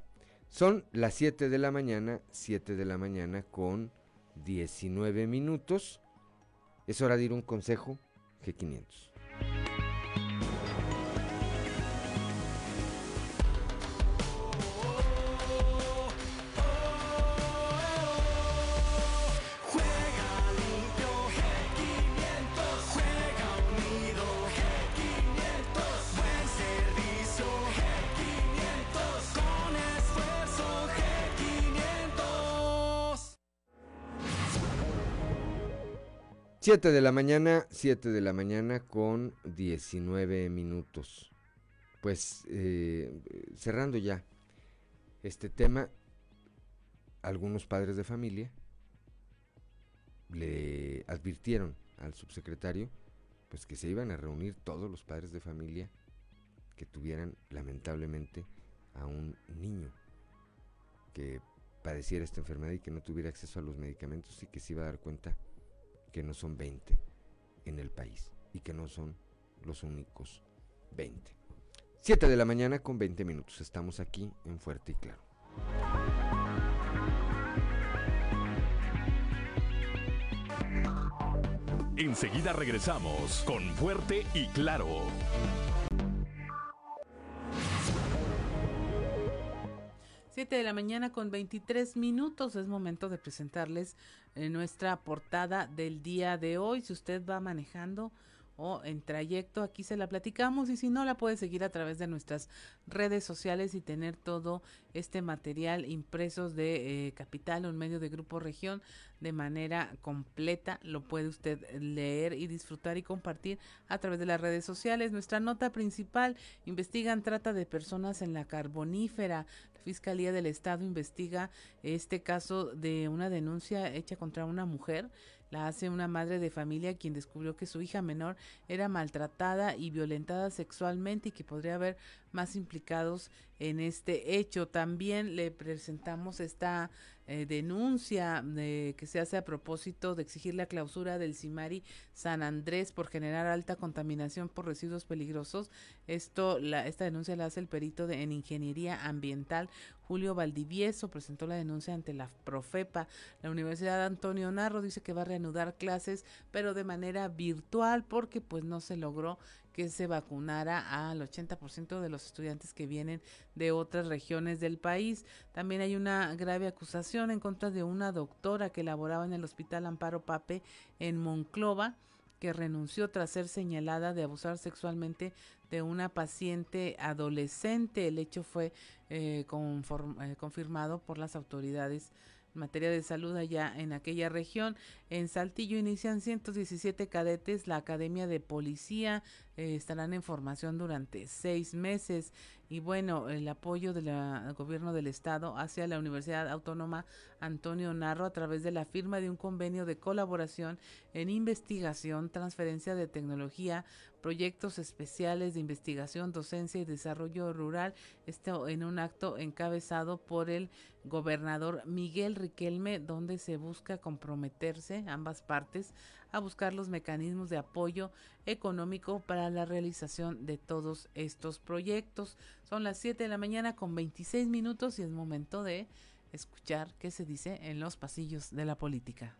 [SPEAKER 1] Son las 7 de la mañana, 7 de la mañana con 19 minutos. Es hora de ir un consejo G500. Siete de la mañana, 7 de la mañana con 19 minutos. Pues eh, cerrando ya este tema, algunos padres de familia le advirtieron al subsecretario pues que se iban a reunir todos los padres de familia que tuvieran lamentablemente a un niño que padeciera esta enfermedad y que no tuviera acceso a los medicamentos y que se iba a dar cuenta que no son 20 en el país y que no son los únicos 20. 7 de la mañana con 20 minutos. Estamos aquí en Fuerte y Claro.
[SPEAKER 3] Enseguida regresamos con Fuerte y Claro.
[SPEAKER 2] 7 de la mañana con 23 minutos. Es momento de presentarles eh, nuestra portada del día de hoy. Si usted va manejando o en trayecto, aquí se la platicamos y si no, la puede seguir a través de nuestras redes sociales y tener todo este material impresos de eh, Capital o en medio de Grupo Región de manera completa. Lo puede usted leer y disfrutar y compartir a través de las redes sociales. Nuestra nota principal, investigan trata de personas en la carbonífera. Fiscalía del Estado investiga este caso de una denuncia hecha contra una mujer. La hace una madre de familia quien descubrió que su hija menor era maltratada y violentada sexualmente y que podría haber más implicados en este hecho. También le presentamos esta eh, denuncia de, que se hace a propósito de exigir la clausura del Cimari San Andrés por generar alta contaminación por residuos peligrosos. Esto, esta denuncia la hace el perito de, en ingeniería ambiental Julio Valdivieso presentó la denuncia ante la Profepa. La Universidad Antonio Narro dice que va a reanudar clases, pero de manera virtual porque pues no se logró que se vacunara al 80% de los estudiantes que vienen de otras regiones del país. También hay una grave acusación en contra de una doctora que laboraba en el Hospital Amparo Pape en Monclova que renunció tras ser señalada de abusar sexualmente de una paciente adolescente. El hecho fue eh, eh, confirmado por las autoridades en materia de salud allá en aquella región. En Saltillo inician 117 cadetes la Academia de Policía. Eh, estarán en formación durante seis meses. Y bueno, el apoyo del gobierno del estado hacia la Universidad Autónoma Antonio Narro a través de la firma de un convenio de colaboración en investigación, transferencia de tecnología, proyectos especiales de investigación, docencia y desarrollo rural, esto en un acto encabezado por el gobernador Miguel Riquelme, donde se busca comprometerse ambas partes a buscar los mecanismos de apoyo económico para la realización de todos estos proyectos. Son las 7 de la mañana con 26 minutos y es momento de escuchar qué se dice en los pasillos de la política.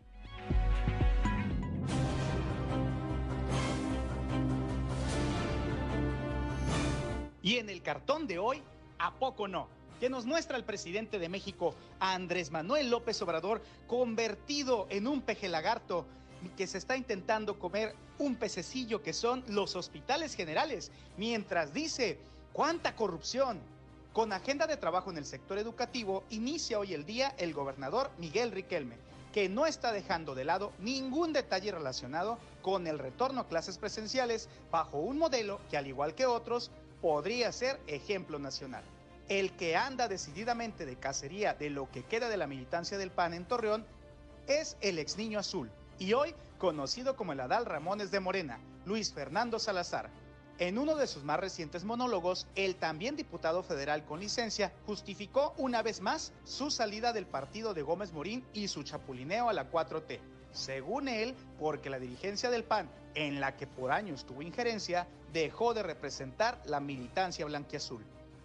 [SPEAKER 25] Y en el cartón de hoy, ¿a poco no? que nos muestra el presidente de México, Andrés Manuel López Obrador, convertido en un peje lagarto que se está intentando comer un pececillo que son los hospitales generales, mientras dice, ¿cuánta corrupción? Con agenda de trabajo en el sector educativo, inicia hoy el día el gobernador Miguel Riquelme, que no está dejando de lado ningún detalle relacionado con el retorno a clases presenciales bajo un modelo que, al igual que otros, podría ser ejemplo nacional. El que anda decididamente de cacería de lo que queda de la militancia del PAN en Torreón es el ex niño azul, y hoy conocido como el Adal Ramones de Morena, Luis Fernando Salazar. En uno de sus más recientes monólogos, el también diputado federal con licencia justificó una vez más su salida del partido de Gómez Morín y su chapulineo a la 4T. Según él, porque la dirigencia del PAN, en la que por años tuvo injerencia, dejó de representar la militancia blanquiazul.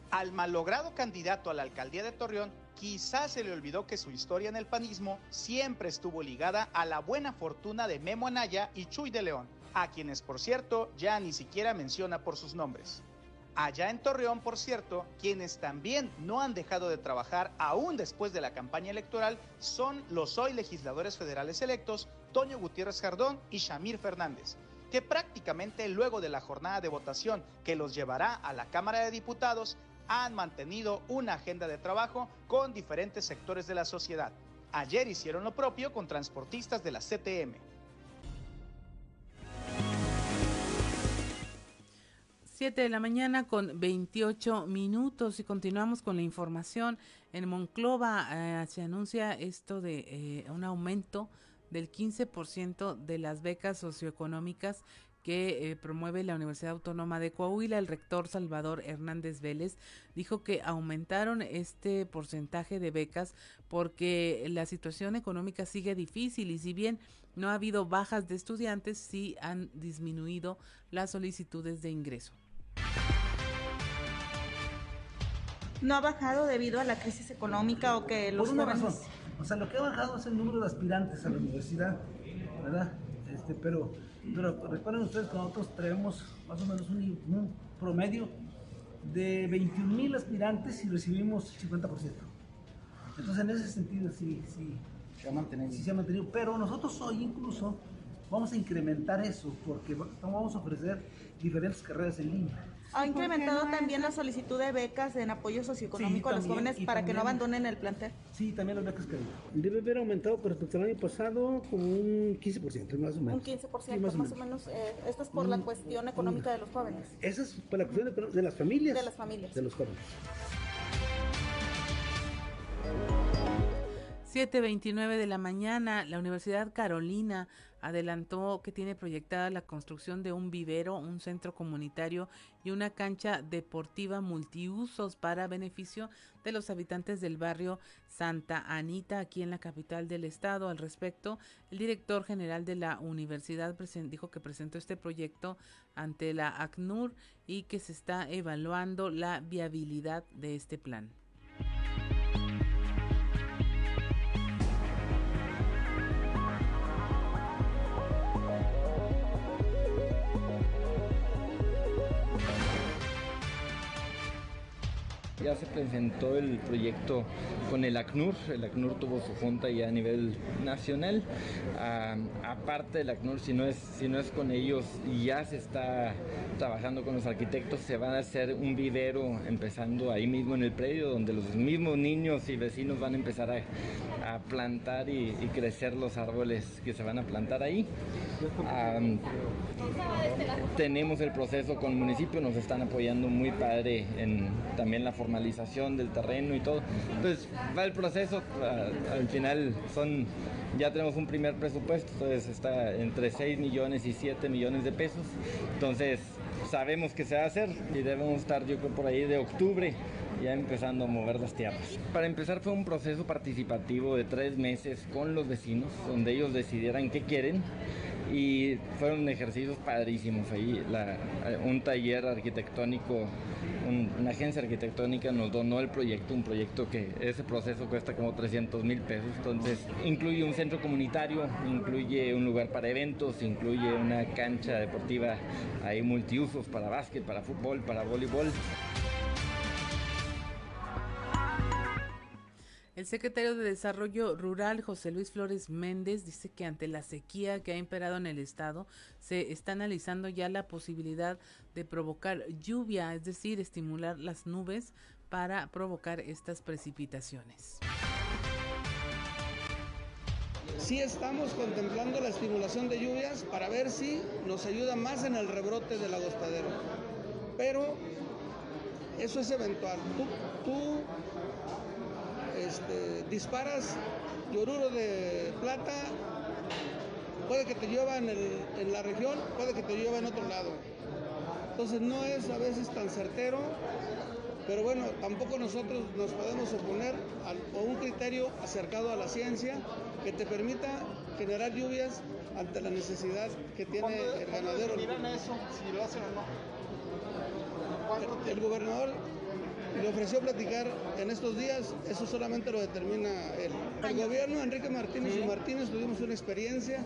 [SPEAKER 25] Al malogrado candidato a la alcaldía de Torreón, quizás se le olvidó que su historia en el panismo siempre estuvo ligada a la buena fortuna de Memo Anaya y Chuy de León, a quienes por cierto ya ni siquiera menciona por sus nombres. Allá en Torreón, por cierto, quienes también no han dejado de trabajar aún después de la campaña electoral son los hoy legisladores federales electos Toño Gutiérrez Jardón y Shamir Fernández, que prácticamente luego de la jornada de votación que los llevará a la Cámara de Diputados han mantenido una agenda de trabajo con diferentes sectores de la sociedad. Ayer hicieron lo propio con transportistas de la CTM.
[SPEAKER 2] 7 de la mañana con 28 minutos y continuamos con la información. En Monclova eh, se anuncia esto de eh, un aumento del 15% de las becas socioeconómicas que eh, promueve la Universidad Autónoma de Coahuila, el rector Salvador Hernández Vélez, dijo que aumentaron este porcentaje de becas porque la situación económica sigue difícil y si bien no ha habido bajas de estudiantes, sí han disminuido las solicitudes de ingreso.
[SPEAKER 26] no ha bajado debido a la crisis económica o que los
[SPEAKER 27] Por una
[SPEAKER 26] jóvenes...
[SPEAKER 27] razón. O sea, lo que ha bajado es el número de aspirantes a la universidad, ¿verdad? Este, pero, pero recuerden ustedes que nosotros traemos más o menos un, un promedio de 21 mil aspirantes y recibimos 50%. Entonces, en ese sentido, sí, sí,
[SPEAKER 10] Se ha mantenido.
[SPEAKER 27] sí se ha mantenido. Pero nosotros hoy incluso vamos a incrementar eso porque vamos a ofrecer diferentes carreras en línea.
[SPEAKER 26] Ha incrementado también la solicitud de becas en apoyo socioeconómico
[SPEAKER 27] Sí,
[SPEAKER 26] a los
[SPEAKER 27] también,
[SPEAKER 26] jóvenes para que no abandonen el plantel.
[SPEAKER 27] Sí, también las becas que
[SPEAKER 22] Debe haber aumentado con respecto al año pasado como un 15%, más o menos.
[SPEAKER 26] Un 15%,
[SPEAKER 22] Sí,
[SPEAKER 26] más,
[SPEAKER 22] más
[SPEAKER 26] o
[SPEAKER 22] o
[SPEAKER 26] menos. eh, esto es por la cuestión económica de los jóvenes.
[SPEAKER 22] Esa es por la cuestión de, de las familias.
[SPEAKER 26] De las familias.
[SPEAKER 22] De los jóvenes.
[SPEAKER 2] 7.29 de la mañana, la Universidad Carolina adelantó que tiene proyectada la construcción de un vivero, un centro comunitario y una cancha deportiva multiusos para beneficio de los habitantes del barrio Santa Anita, aquí en la capital del estado. Al respecto, el director general de la universidad dijo que presentó este proyecto ante la ACNUR y que se está evaluando la viabilidad de este plan.
[SPEAKER 28] Ya se presentó el proyecto con el ACNUR, el ACNUR tuvo su junta ya a nivel nacional. Aparte del ACNUR, si no, es, si no es con ellos, ya se está trabajando con los arquitectos, se va a hacer un vivero empezando ahí mismo en el predio, donde los mismos niños y vecinos van a empezar a, plantar y, crecer los árboles que se van a plantar ahí. Ah, tenemos el proceso con el municipio, nos están apoyando muy padre en también la formalización del terreno y todo. Entonces va el proceso, al final son, ya tenemos un primer presupuesto, entonces está entre 6 millones y 7 millones de pesos. Entonces sabemos que se va a hacer y debemos estar yo creo por ahí de octubre ya empezando a mover las tierras. Para empezar fue un proceso participativo de tres meses con los vecinos, donde ellos decidieran qué quieren y fueron ejercicios padrísimos ahí. Un taller arquitectónico, un- una agencia arquitectónica nos donó el proyecto, un proyecto que ese proceso cuesta como 300 mil pesos. Entonces incluye un centro comunitario, incluye un lugar para eventos, incluye una cancha deportiva ahí multiusos para básquet, para fútbol, para voleibol.
[SPEAKER 2] El secretario de Desarrollo Rural, José Luis Flores Méndez, dice que ante la sequía que ha imperado en el estado, se está analizando ya la posibilidad de provocar lluvia, es decir, estimular las nubes para provocar estas precipitaciones.
[SPEAKER 29] Sí estamos contemplando la estimulación de lluvias para ver si nos ayuda más en el rebrote del agostadero. Pero eso es eventual. Tú, este, disparas lloruro de plata, puede que te llueva en, el- en la región, puede que te llueva en otro lado. Entonces no es a veces tan certero, pero bueno, tampoco nosotros nos podemos oponer a un criterio acercado a la ciencia que te permita generar lluvias ante la necesidad que tiene el ganadero.
[SPEAKER 30] eso, si lo hacen o no?
[SPEAKER 29] El, el gobernador le ofreció platicar en estos días, eso solamente lo determina él. El gobierno, Enrique Martínez y Martínez, tuvimos una experiencia,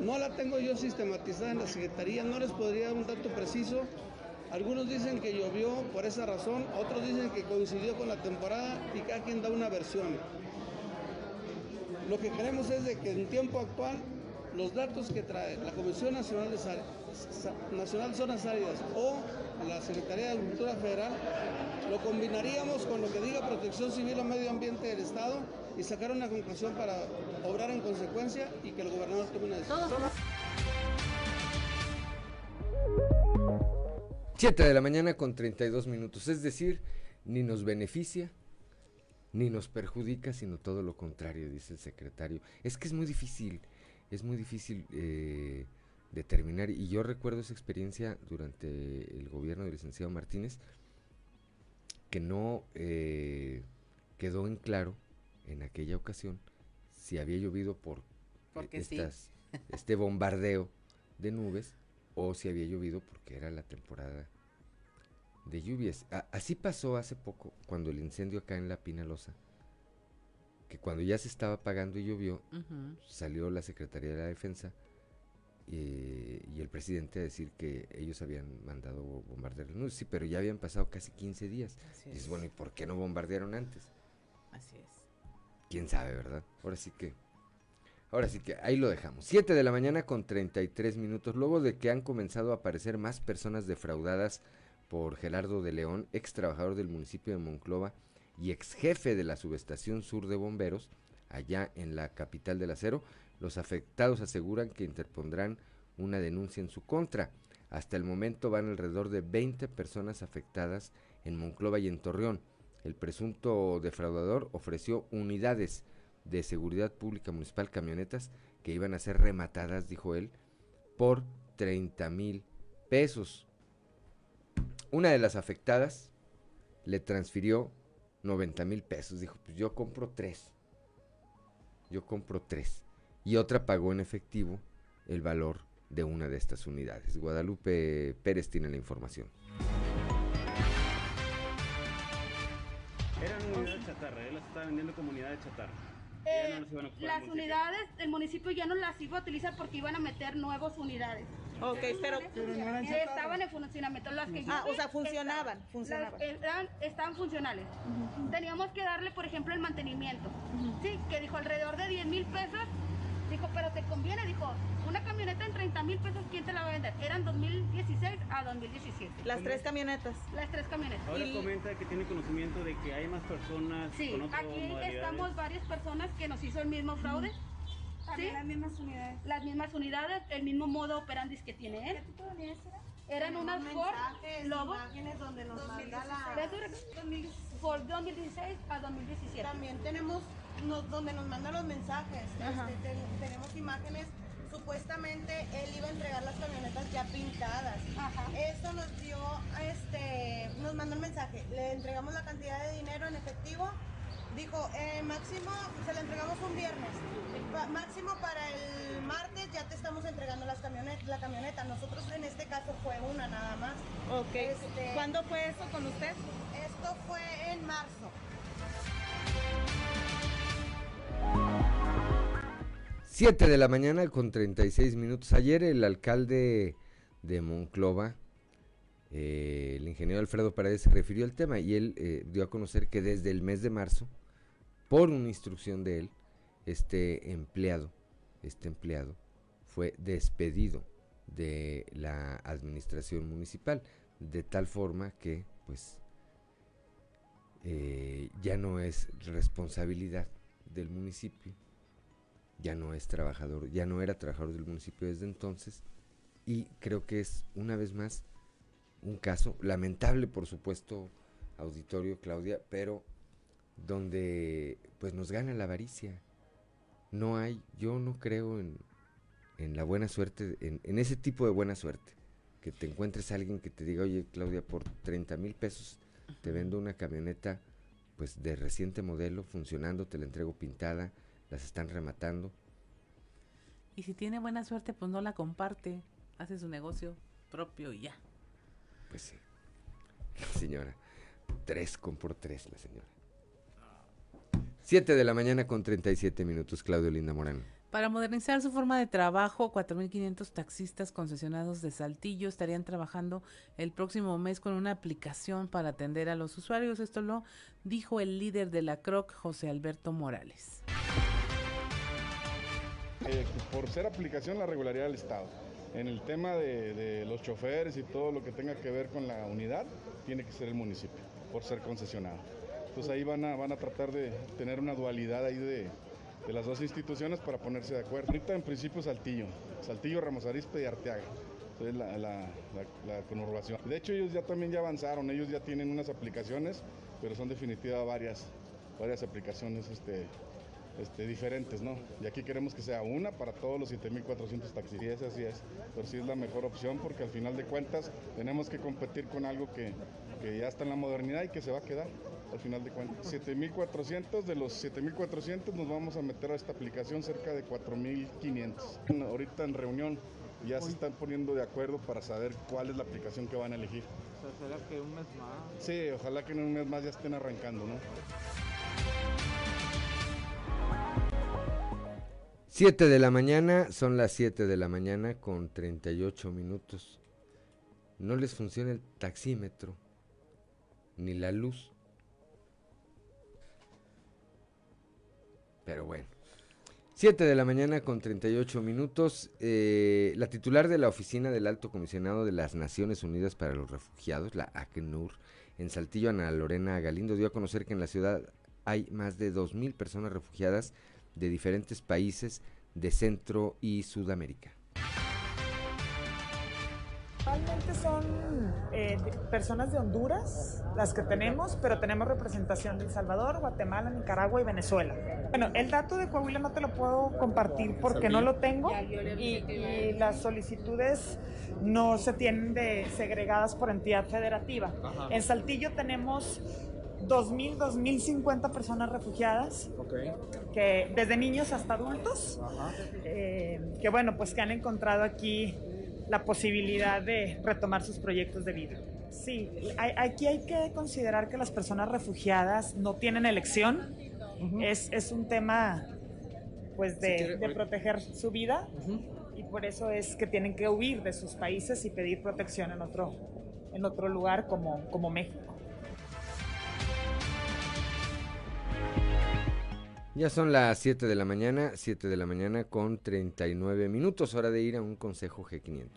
[SPEAKER 29] no la tengo yo sistematizada en la Secretaría, no les podría dar un dato preciso. Algunos dicen que llovió por esa razón, otros dicen que coincidió con la temporada y cada quien da una versión. Lo que queremos es de que en tiempo actual los datos que trae la Comisión Nacional de, Sa- Sa- Nacional de Zonas Áridas o la Secretaría de Agricultura Federal lo combinaríamos con lo que diga Protección Civil o Medio Ambiente del Estado y sacar una conclusión para obrar en consecuencia y que el gobernador tome una decisión.
[SPEAKER 1] 7 de la mañana con 32 minutos, es decir, ni nos beneficia ni nos perjudica, sino todo lo contrario, dice el secretario. Es que es muy difícil, es muy difícil eh, determinar, y yo recuerdo esa experiencia durante el gobierno del licenciado Martínez, que no eh, quedó en claro en aquella ocasión si había llovido por eh,
[SPEAKER 2] sí.
[SPEAKER 1] este bombardeo de nubes o si había llovido porque era la temporada de lluvias. A- así pasó hace poco cuando el incendio acá en La Pinalosa, que cuando ya se estaba apagando y llovió, salió la Secretaría de la Defensa eh, y el presidente a decir que ellos habían mandado bo- bombardear. Sí, pero ya habían pasado casi 15 días.
[SPEAKER 2] Así
[SPEAKER 1] Dices,
[SPEAKER 2] es.
[SPEAKER 1] bueno, ¿y por qué no bombardearon antes?
[SPEAKER 2] Así es.
[SPEAKER 1] quién sabe, ¿verdad? Ahora sí que. Ahora sí que ahí lo dejamos. 7 de la mañana con 33 minutos. Luego de que han comenzado a aparecer más personas defraudadas por Gerardo de León, ex trabajador del municipio de Monclova y ex jefe de la subestación sur de bomberos, allá en la capital del acero, los afectados aseguran que interpondrán una denuncia en su contra. Hasta el momento van alrededor de 20 personas afectadas en Monclova y en Torreón. El presunto defraudador ofreció unidades de seguridad pública municipal, camionetas, que iban a ser rematadas, dijo él, por 30 mil pesos. Una de las afectadas le transfirió 90 mil pesos. Dijo, pues yo compro tres. Yo compro tres. Y otra pagó en efectivo el valor de una de estas unidades. Guadalupe Pérez tiene la información.
[SPEAKER 31] Eran unidades chatarra, él las estaba vendiendo como unidades chatarra.
[SPEAKER 32] Eh,
[SPEAKER 31] no las iban a ocupar
[SPEAKER 32] las
[SPEAKER 31] el municipio.
[SPEAKER 32] unidades, el municipio ya no las iba a utilizar porque iban a meter nuevas unidades.
[SPEAKER 26] Ok, pero- Pero no eran chatarra.
[SPEAKER 32] estaban en funcionamiento. Las que
[SPEAKER 26] Ah, o sea, funcionaban,
[SPEAKER 32] estaban-
[SPEAKER 26] funcionaban.
[SPEAKER 32] las- eran- estaban funcionales. Teníamos que darle, por ejemplo, el mantenimiento. Sí, que dijo alrededor de 10 mil pesos. Dijo, pero te conviene, dijo, una camioneta en 30 mil pesos, ¿quién te la va a vender? Eran 2016 a 2017.
[SPEAKER 26] Las tres camionetas.
[SPEAKER 32] Las tres camionetas.
[SPEAKER 31] Ahora
[SPEAKER 32] Y-
[SPEAKER 31] comenta que tiene conocimiento de que hay más personas
[SPEAKER 32] Sí,
[SPEAKER 31] con otras
[SPEAKER 32] aquí estamos varias personas que nos hizo el mismo fraude.
[SPEAKER 33] También
[SPEAKER 32] ¿sí?
[SPEAKER 33] las mismas unidades.
[SPEAKER 32] Las mismas unidades, el mismo modo operandi que tiene él.
[SPEAKER 33] ¿Qué tipo de unidades eran?
[SPEAKER 32] Eran unas Ford Lobo.
[SPEAKER 33] imágenes donde nos manda la-
[SPEAKER 32] ¿De eso? Ford 2016 a 2017.
[SPEAKER 33] También tenemos nos- donde nos mandan los mensajes.
[SPEAKER 32] Ajá.
[SPEAKER 33] Este, ten- tenemos imágenes. Supuestamente él iba a entregar las camionetas ya pintadas. Esto nos dio, este, nos mandó un mensaje. Le entregamos la cantidad de dinero en efectivo. Dijo, eh, máximo, se la entregamos un viernes. Pa- máximo para el martes ya te estamos entregando las camionetas, la camioneta. Nosotros en este caso fue una nada más.
[SPEAKER 26] Ok.
[SPEAKER 33] Este,
[SPEAKER 26] ¿Cuándo fue eso con usted?
[SPEAKER 33] Esto fue en marzo.
[SPEAKER 1] 7 de la mañana con 36 minutos. Ayer el alcalde de Monclova, eh, el ingeniero Alfredo Paredes, se refirió al tema y él eh, dio a conocer que desde el mes de marzo, por una instrucción de él, este empleado, este empleado fue despedido de la administración municipal, de tal forma que, pues, eh, ya no es responsabilidad del municipio ya no es trabajador, ya no era trabajador del municipio desde entonces y creo que es una vez más un caso lamentable, por supuesto, auditorio Claudia, pero donde pues nos gana la avaricia. No hay, yo no creo en, en la buena suerte, en, en ese tipo de buena suerte, que te encuentres a alguien que te diga, oye Claudia, por 30 mil pesos te vendo una camioneta pues de reciente modelo, funcionando, te la entrego pintada, las están rematando.
[SPEAKER 2] Y si tiene buena suerte, pues no la comparte, hace su negocio propio y ya.
[SPEAKER 1] Pues sí, señora. Tres con por tres la señora. 7 de la mañana con 37 minutos, Claudio Linda Morán.
[SPEAKER 2] Para modernizar su forma de trabajo, 4.500 taxistas concesionados de Saltillo estarían trabajando el próximo mes con una aplicación para atender a los usuarios. Esto lo dijo el líder de la CROC, José Alberto Morales.
[SPEAKER 34] Por ser aplicación la regularidad del Estado. En el tema de, los choferes y todo lo que tenga que ver con la unidad, tiene que ser el municipio, por ser concesionado. Entonces ahí van a, van a tratar de tener una dualidad ahí de, de las dos instituciones para ponerse de acuerdo. Ahorita en principio Saltillo, Saltillo, Ramos Arizpe y Arteaga. Entonces la, la, la, la, conurbación. De hecho ellos ya también ya avanzaron, ellos ya tienen unas aplicaciones, pero son definitivas varias, varias aplicaciones este, este, diferentes, ¿no? Y aquí queremos que sea una para todos los 7.400 taxis. Y esa sí es, pero sí es la mejor opción porque al final de cuentas tenemos que competir con algo que, que ya está en la modernidad y que se va a quedar al final de cuentas. 7.400, de los 7.400 nos vamos a meter a esta aplicación cerca de 4.500. Ahorita en reunión ya se están poniendo de acuerdo para saber cuál es la aplicación que van a elegir.
[SPEAKER 32] O sea, ¿será que un mes más?
[SPEAKER 34] Sí, ojalá que en un mes más ya estén arrancando, ¿no?
[SPEAKER 1] 7 de la mañana, son las 7 de la mañana con 38 minutos. No les funciona el taxímetro, ni la luz. Pero bueno. 7 de la mañana con 38 minutos. Eh, la titular de la Oficina del Alto Comisionado de las Naciones Unidas para los Refugiados, la ACNUR, en Saltillo, Ana Lorena Galindo, dio a conocer que en la ciudad hay más de 2.000 personas refugiadas de diferentes países de Centro y Sudamérica.
[SPEAKER 35] Realmente son eh, personas de Honduras las que tenemos, pero tenemos representación de El Salvador, Guatemala, Nicaragua y Venezuela. Bueno, el dato de Coahuila no te lo puedo compartir porque no lo tengo y, y las solicitudes no se tienen de segregadas por entidad federativa. En Saltillo tenemos 2.000, 2.050 personas refugiadas, que desde niños hasta adultos, eh, que bueno, pues que han encontrado aquí la posibilidad de retomar sus proyectos de vida. Sí, hay- aquí hay que considerar que las personas refugiadas no tienen elección, es, es un tema pues de,
[SPEAKER 36] quiere-
[SPEAKER 35] de proteger su vida y por eso es que tienen que huir de sus países y pedir protección en otro, en otro lugar como, como México.
[SPEAKER 1] Ya son las 7 de la mañana, 7 de la mañana con 39 minutos, hora de ir a un consejo G500.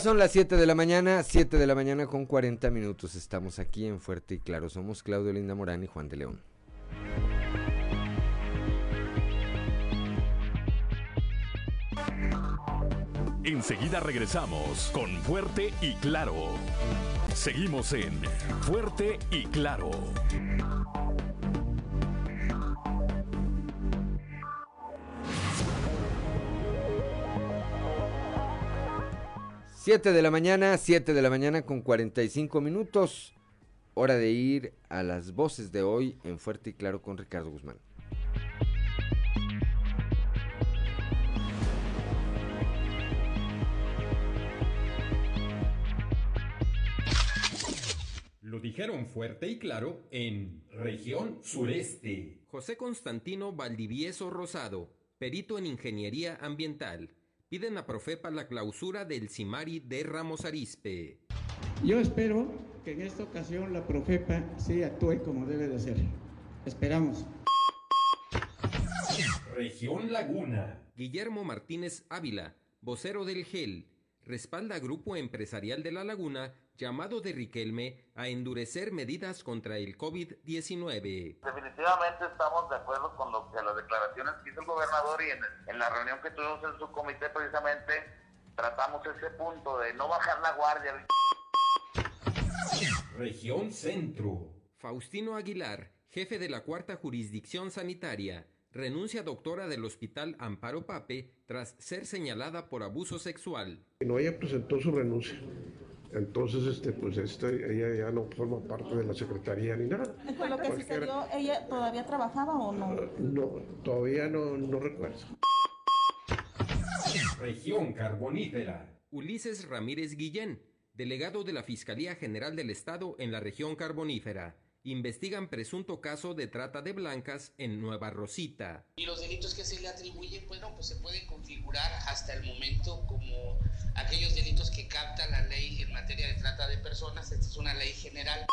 [SPEAKER 1] Son las 7 de la mañana, 7 de la mañana con 40 minutos. Estamos aquí en Fuerte y Claro. Somos Claudio Linda Morán y Juan de León.
[SPEAKER 37] Enseguida regresamos con Fuerte y Claro. Seguimos en Fuerte y Claro.
[SPEAKER 1] Siete de la mañana, 7 de la mañana con 45 minutos. Hora de ir a las voces de hoy en Fuerte y Claro con Ricardo Guzmán.
[SPEAKER 3] Lo dijeron fuerte y claro en región sureste.
[SPEAKER 5] José Constantino Valdivieso Rosado, perito en ingeniería ambiental, piden a Profepa la clausura del Cimari de Ramos Arizpe.
[SPEAKER 18] Yo espero que en esta ocasión la Profepa sí actúe como debe de ser. Esperamos.
[SPEAKER 3] Región Laguna.
[SPEAKER 5] Guillermo Martínez Ávila, vocero del GEL, respalda Grupo Empresarial de la Laguna llamado de Riquelme a endurecer medidas contra el COVID-19.
[SPEAKER 11] Definitivamente estamos de acuerdo con lo que las declaraciones que hizo el gobernador y en, en la reunión que tuvimos en su comité precisamente tratamos ese punto de no bajar la guardia.
[SPEAKER 3] Región Centro.
[SPEAKER 5] Faustino Aguilar, jefe de la cuarta jurisdicción sanitaria, renuncia doctora del Hospital Amparo Pape tras ser señalada por abuso sexual.
[SPEAKER 15] No, ella presentó su renuncia. Entonces, este, pues este, ella ya no forma parte de la secretaría ni nada.
[SPEAKER 14] ¿Con lo que
[SPEAKER 15] Cualquier-
[SPEAKER 14] sucedió, ella todavía trabajaba o no?
[SPEAKER 15] No, todavía no, no recuerdo.
[SPEAKER 3] Región carbonífera.
[SPEAKER 5] Ulises Ramírez Guillén, delegado de la Fiscalía General del Estado en la región carbonífera, investigan presunto caso de trata de blancas en Nueva Rosita.
[SPEAKER 20] Y los delitos que se le atribuyen, bueno, pues se pueden configurar hasta el momento como aquellos delitos que capta la ley en materia de trata de personas. Esta es una ley general.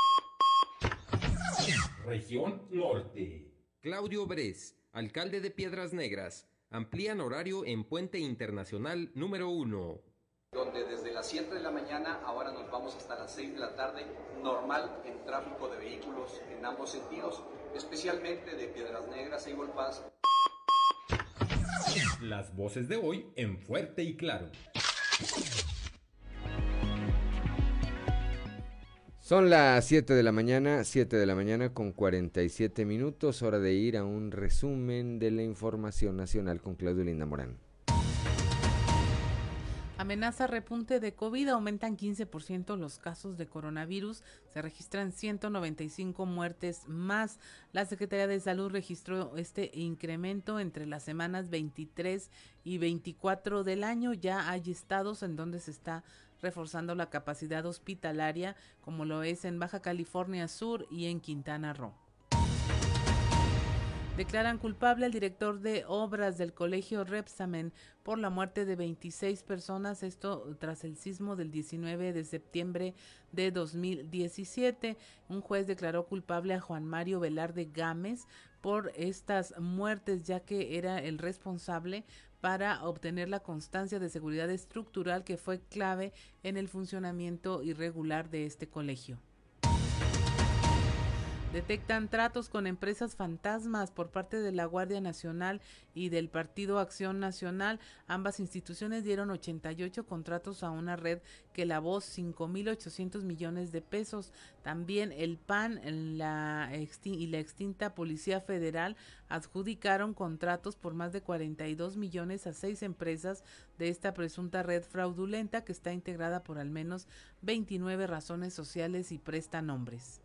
[SPEAKER 3] Región norte.
[SPEAKER 5] Claudio Bres, alcalde de Piedras Negras, amplían horario en Puente Internacional número 1.
[SPEAKER 13] Donde desde las 7 de la mañana ahora nos vamos hasta las 6 de la tarde, normal en tráfico de vehículos en ambos sentidos, especialmente de Piedras Negras a Eagle Pass.
[SPEAKER 3] Las voces de hoy en Fuerte y Claro.
[SPEAKER 1] Son las 7 de la mañana, 7 de la mañana con 47 minutos, hora de ir a un resumen de la información nacional con Claudio Linda Morán.
[SPEAKER 2] Amenaza repunte de COVID, aumentan 15% los casos de coronavirus, se registran 195 muertes más. La Secretaría de Salud registró este incremento entre las semanas 23 y 24 del año. Ya hay estados en donde se está reforzando la capacidad hospitalaria, como lo es en Baja California Sur y en Quintana Roo. Declaran culpable al director de obras del colegio Repsamen por la muerte de 26 personas, esto tras el sismo del 19 de septiembre de 2017. Un juez declaró culpable a Juan Mario Velarde Gámez por estas muertes, ya que era el responsable para obtener la constancia de seguridad estructural que fue clave en el funcionamiento irregular de este colegio. Detectan tratos con empresas fantasmas por parte de la Guardia Nacional y del Partido Acción Nacional. Ambas instituciones dieron 88 contratos a una red que lavó 5.800 millones de pesos. También el PAN y la extinta Policía Federal adjudicaron contratos por más de 42 millones a seis empresas de esta presunta red fraudulenta que está integrada por al menos 29 razones sociales y prestanombres.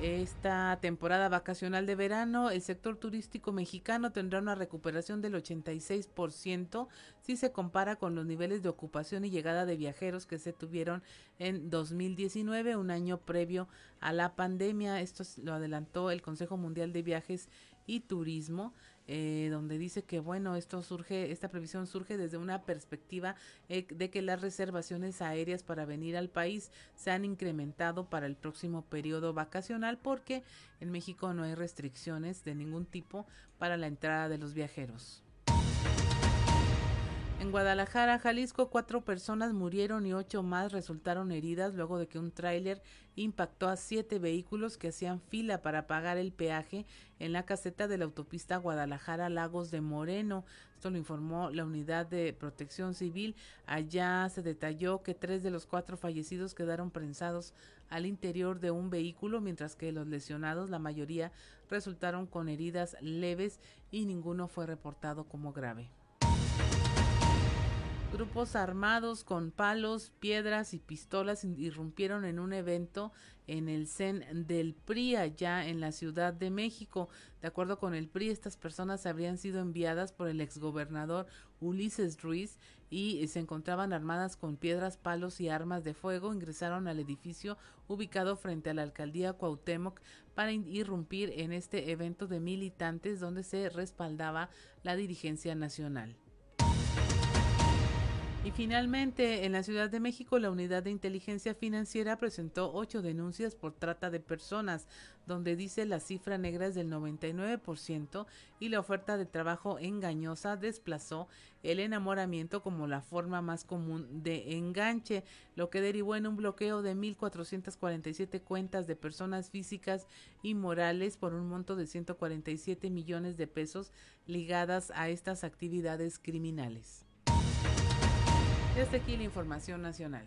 [SPEAKER 2] Esta temporada vacacional de verano, el sector turístico mexicano tendrá una recuperación del 86% si se compara con los niveles de ocupación y llegada de viajeros que se tuvieron en 2019, un año previo a la pandemia. Esto es- lo adelantó el Consejo Mundial de Viajes y Turismo, eh, donde dice que bueno, esto surge, esta previsión surge desde una perspectiva eh, de que las reservaciones aéreas para venir al país se han incrementado para el próximo periodo vacacional porque en México no hay restricciones de ningún tipo para la entrada de los viajeros. En Guadalajara, Jalisco, cuatro personas murieron y ocho más resultaron heridas luego de que un tráiler impactó a siete vehículos que hacían fila para pagar el peaje en la caseta de la autopista Guadalajara Lagos de Moreno. Esto lo informó la unidad de protección civil. Allá se detalló que tres de los cuatro fallecidos quedaron prensados al interior de un vehículo, mientras que los lesionados, la mayoría, resultaron con heridas leves y ninguno fue reportado como grave. Grupos armados con palos, piedras y pistolas irrumpieron en un evento en el CEN del PRI allá en la Ciudad de México. De acuerdo con el PRI, estas personas habrían sido enviadas por el exgobernador Ulises Ruiz y se encontraban armadas con piedras, palos y armas de fuego. Ingresaron al edificio ubicado frente a la alcaldía Cuauhtémoc para irrumpir en este evento de militantes donde se respaldaba la dirigencia nacional. Y finalmente, en la Ciudad de México, la Unidad de Inteligencia Financiera presentó ocho denuncias por trata de personas, donde dice la cifra negra es del 99% y la oferta de trabajo engañosa desplazó el enamoramiento como la forma más común de enganche, lo que derivó en un bloqueo de 1.447 cuentas de personas físicas y morales por un monto de 147 millones de pesos ligadas a estas actividades criminales. Desde aquí la información nacional.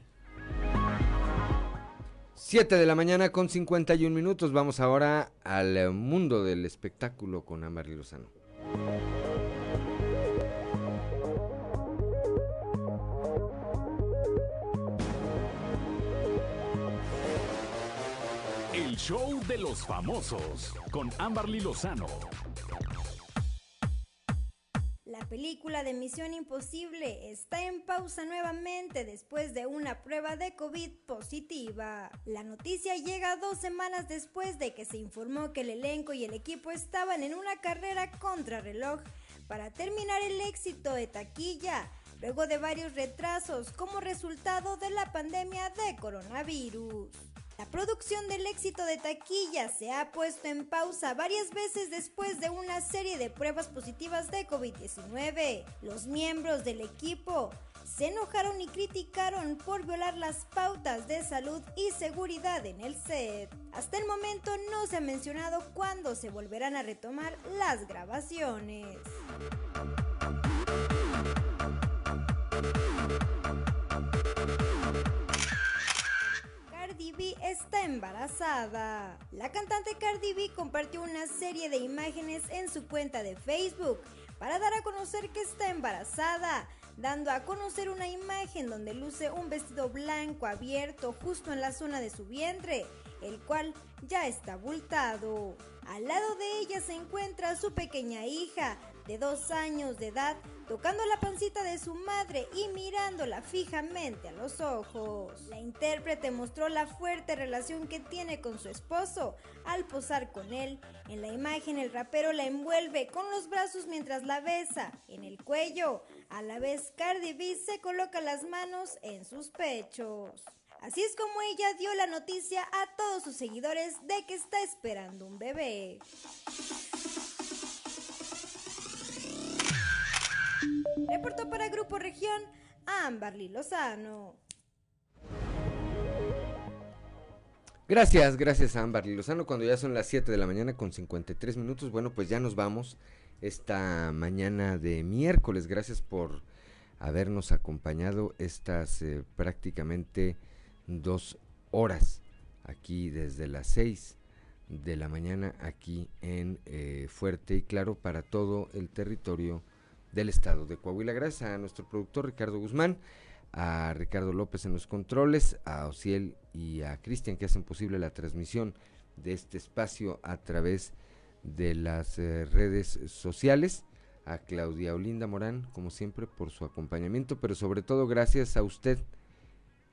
[SPEAKER 1] 7 de la mañana con 51 minutos. Vamos ahora al eh, mundo del espectáculo con Amberly Lozano.
[SPEAKER 3] El show de los famosos con Amberly Lozano.
[SPEAKER 38] La película de Misión Imposible está en pausa nuevamente después de una prueba de COVID positiva. La noticia llega dos semanas después de que se informó que el elenco y el equipo estaban en una carrera contra reloj para terminar el éxito de taquilla, luego de varios retrasos como resultado de la pandemia de coronavirus. La producción del éxito de taquilla se ha puesto en pausa varias veces después de una serie de pruebas positivas de COVID-19. Los miembros del equipo se enojaron y criticaron por violar las pautas de salud y seguridad en el set. Hasta el momento no se ha mencionado cuándo se volverán a retomar las grabaciones. Cardi B está embarazada. La cantante Cardi B compartió una serie de imágenes en su cuenta de Facebook para dar a conocer que está embarazada, dando a conocer una imagen donde luce un vestido blanco abierto justo en la zona de su vientre, el cual ya está abultado. Al lado de ella se encuentra su pequeña hija, de dos años de edad, tocando la pancita de su madre y mirándola fijamente a los ojos. La intérprete mostró la fuerte relación que tiene con su esposo al posar con él. En la imagen el rapero la envuelve con los brazos mientras la besa en el cuello. A la vez Cardi B se coloca las manos en sus pechos. Así es como ella dio la noticia a todos sus seguidores de que está esperando un bebé. Reportó para Grupo Región Amberly Lozano.
[SPEAKER 1] Gracias, gracias a Amberly Lozano. Cuando ya son las 7 de la mañana con 53 minutos, bueno, pues ya nos vamos esta mañana de miércoles. Gracias por habernos acompañado estas eh, prácticamente dos horas aquí desde las 6 de la mañana aquí en eh, Fuerte y Claro para todo el territorio del estado de Coahuila. Gracias a nuestro productor Ricardo Guzmán, a Ricardo López en los controles, a Ociel y a Cristian que hacen posible la transmisión de este espacio a través de las eh, redes sociales, a Claudia Olinda Morán, como siempre, por su acompañamiento, pero sobre todo gracias a usted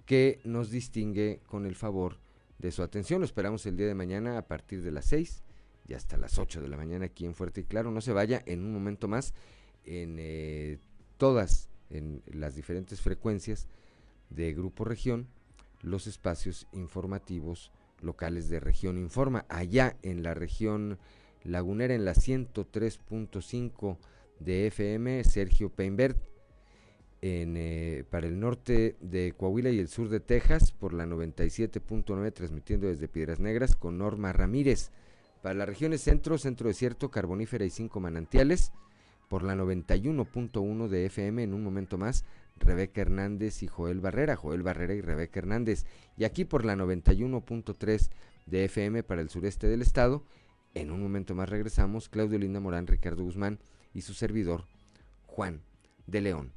[SPEAKER 1] que nos distingue con el favor de su atención. Lo esperamos el día de mañana a partir de las 6 y hasta las 8 de la mañana aquí en Fuerte y Claro. No se vaya en un momento más en eh, todas en las diferentes frecuencias de Grupo Región los espacios informativos locales de Región Informa. Allá en la región lagunera, en la 103.5 de FM, Sergio Peinbert. En, eh, para el norte de Coahuila y el sur de Texas por la 97.9 transmitiendo desde Piedras Negras con Norma Ramírez. Para las regiones centro, centro desierto, carbonífera y cinco manantiales por la 91.1 de FM en un momento más Rebeca Hernández y Joel Barrera, Joel Barrera y Rebeca Hernández. Y aquí por la 91.3 de FM para el sureste del estado. En un momento más regresamos Claudio Linda Morán, Ricardo Guzmán y su servidor Juan de León.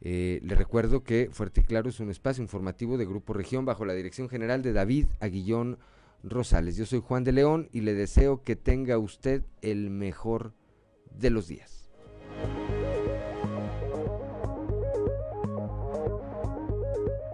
[SPEAKER 1] Eh, le recuerdo que Fuerte y Claro es un espacio informativo de Grupo Región bajo la dirección general de David Aguillón Rosales. Yo soy Juan de León y le deseo que tenga usted el mejor de los días. Thank you.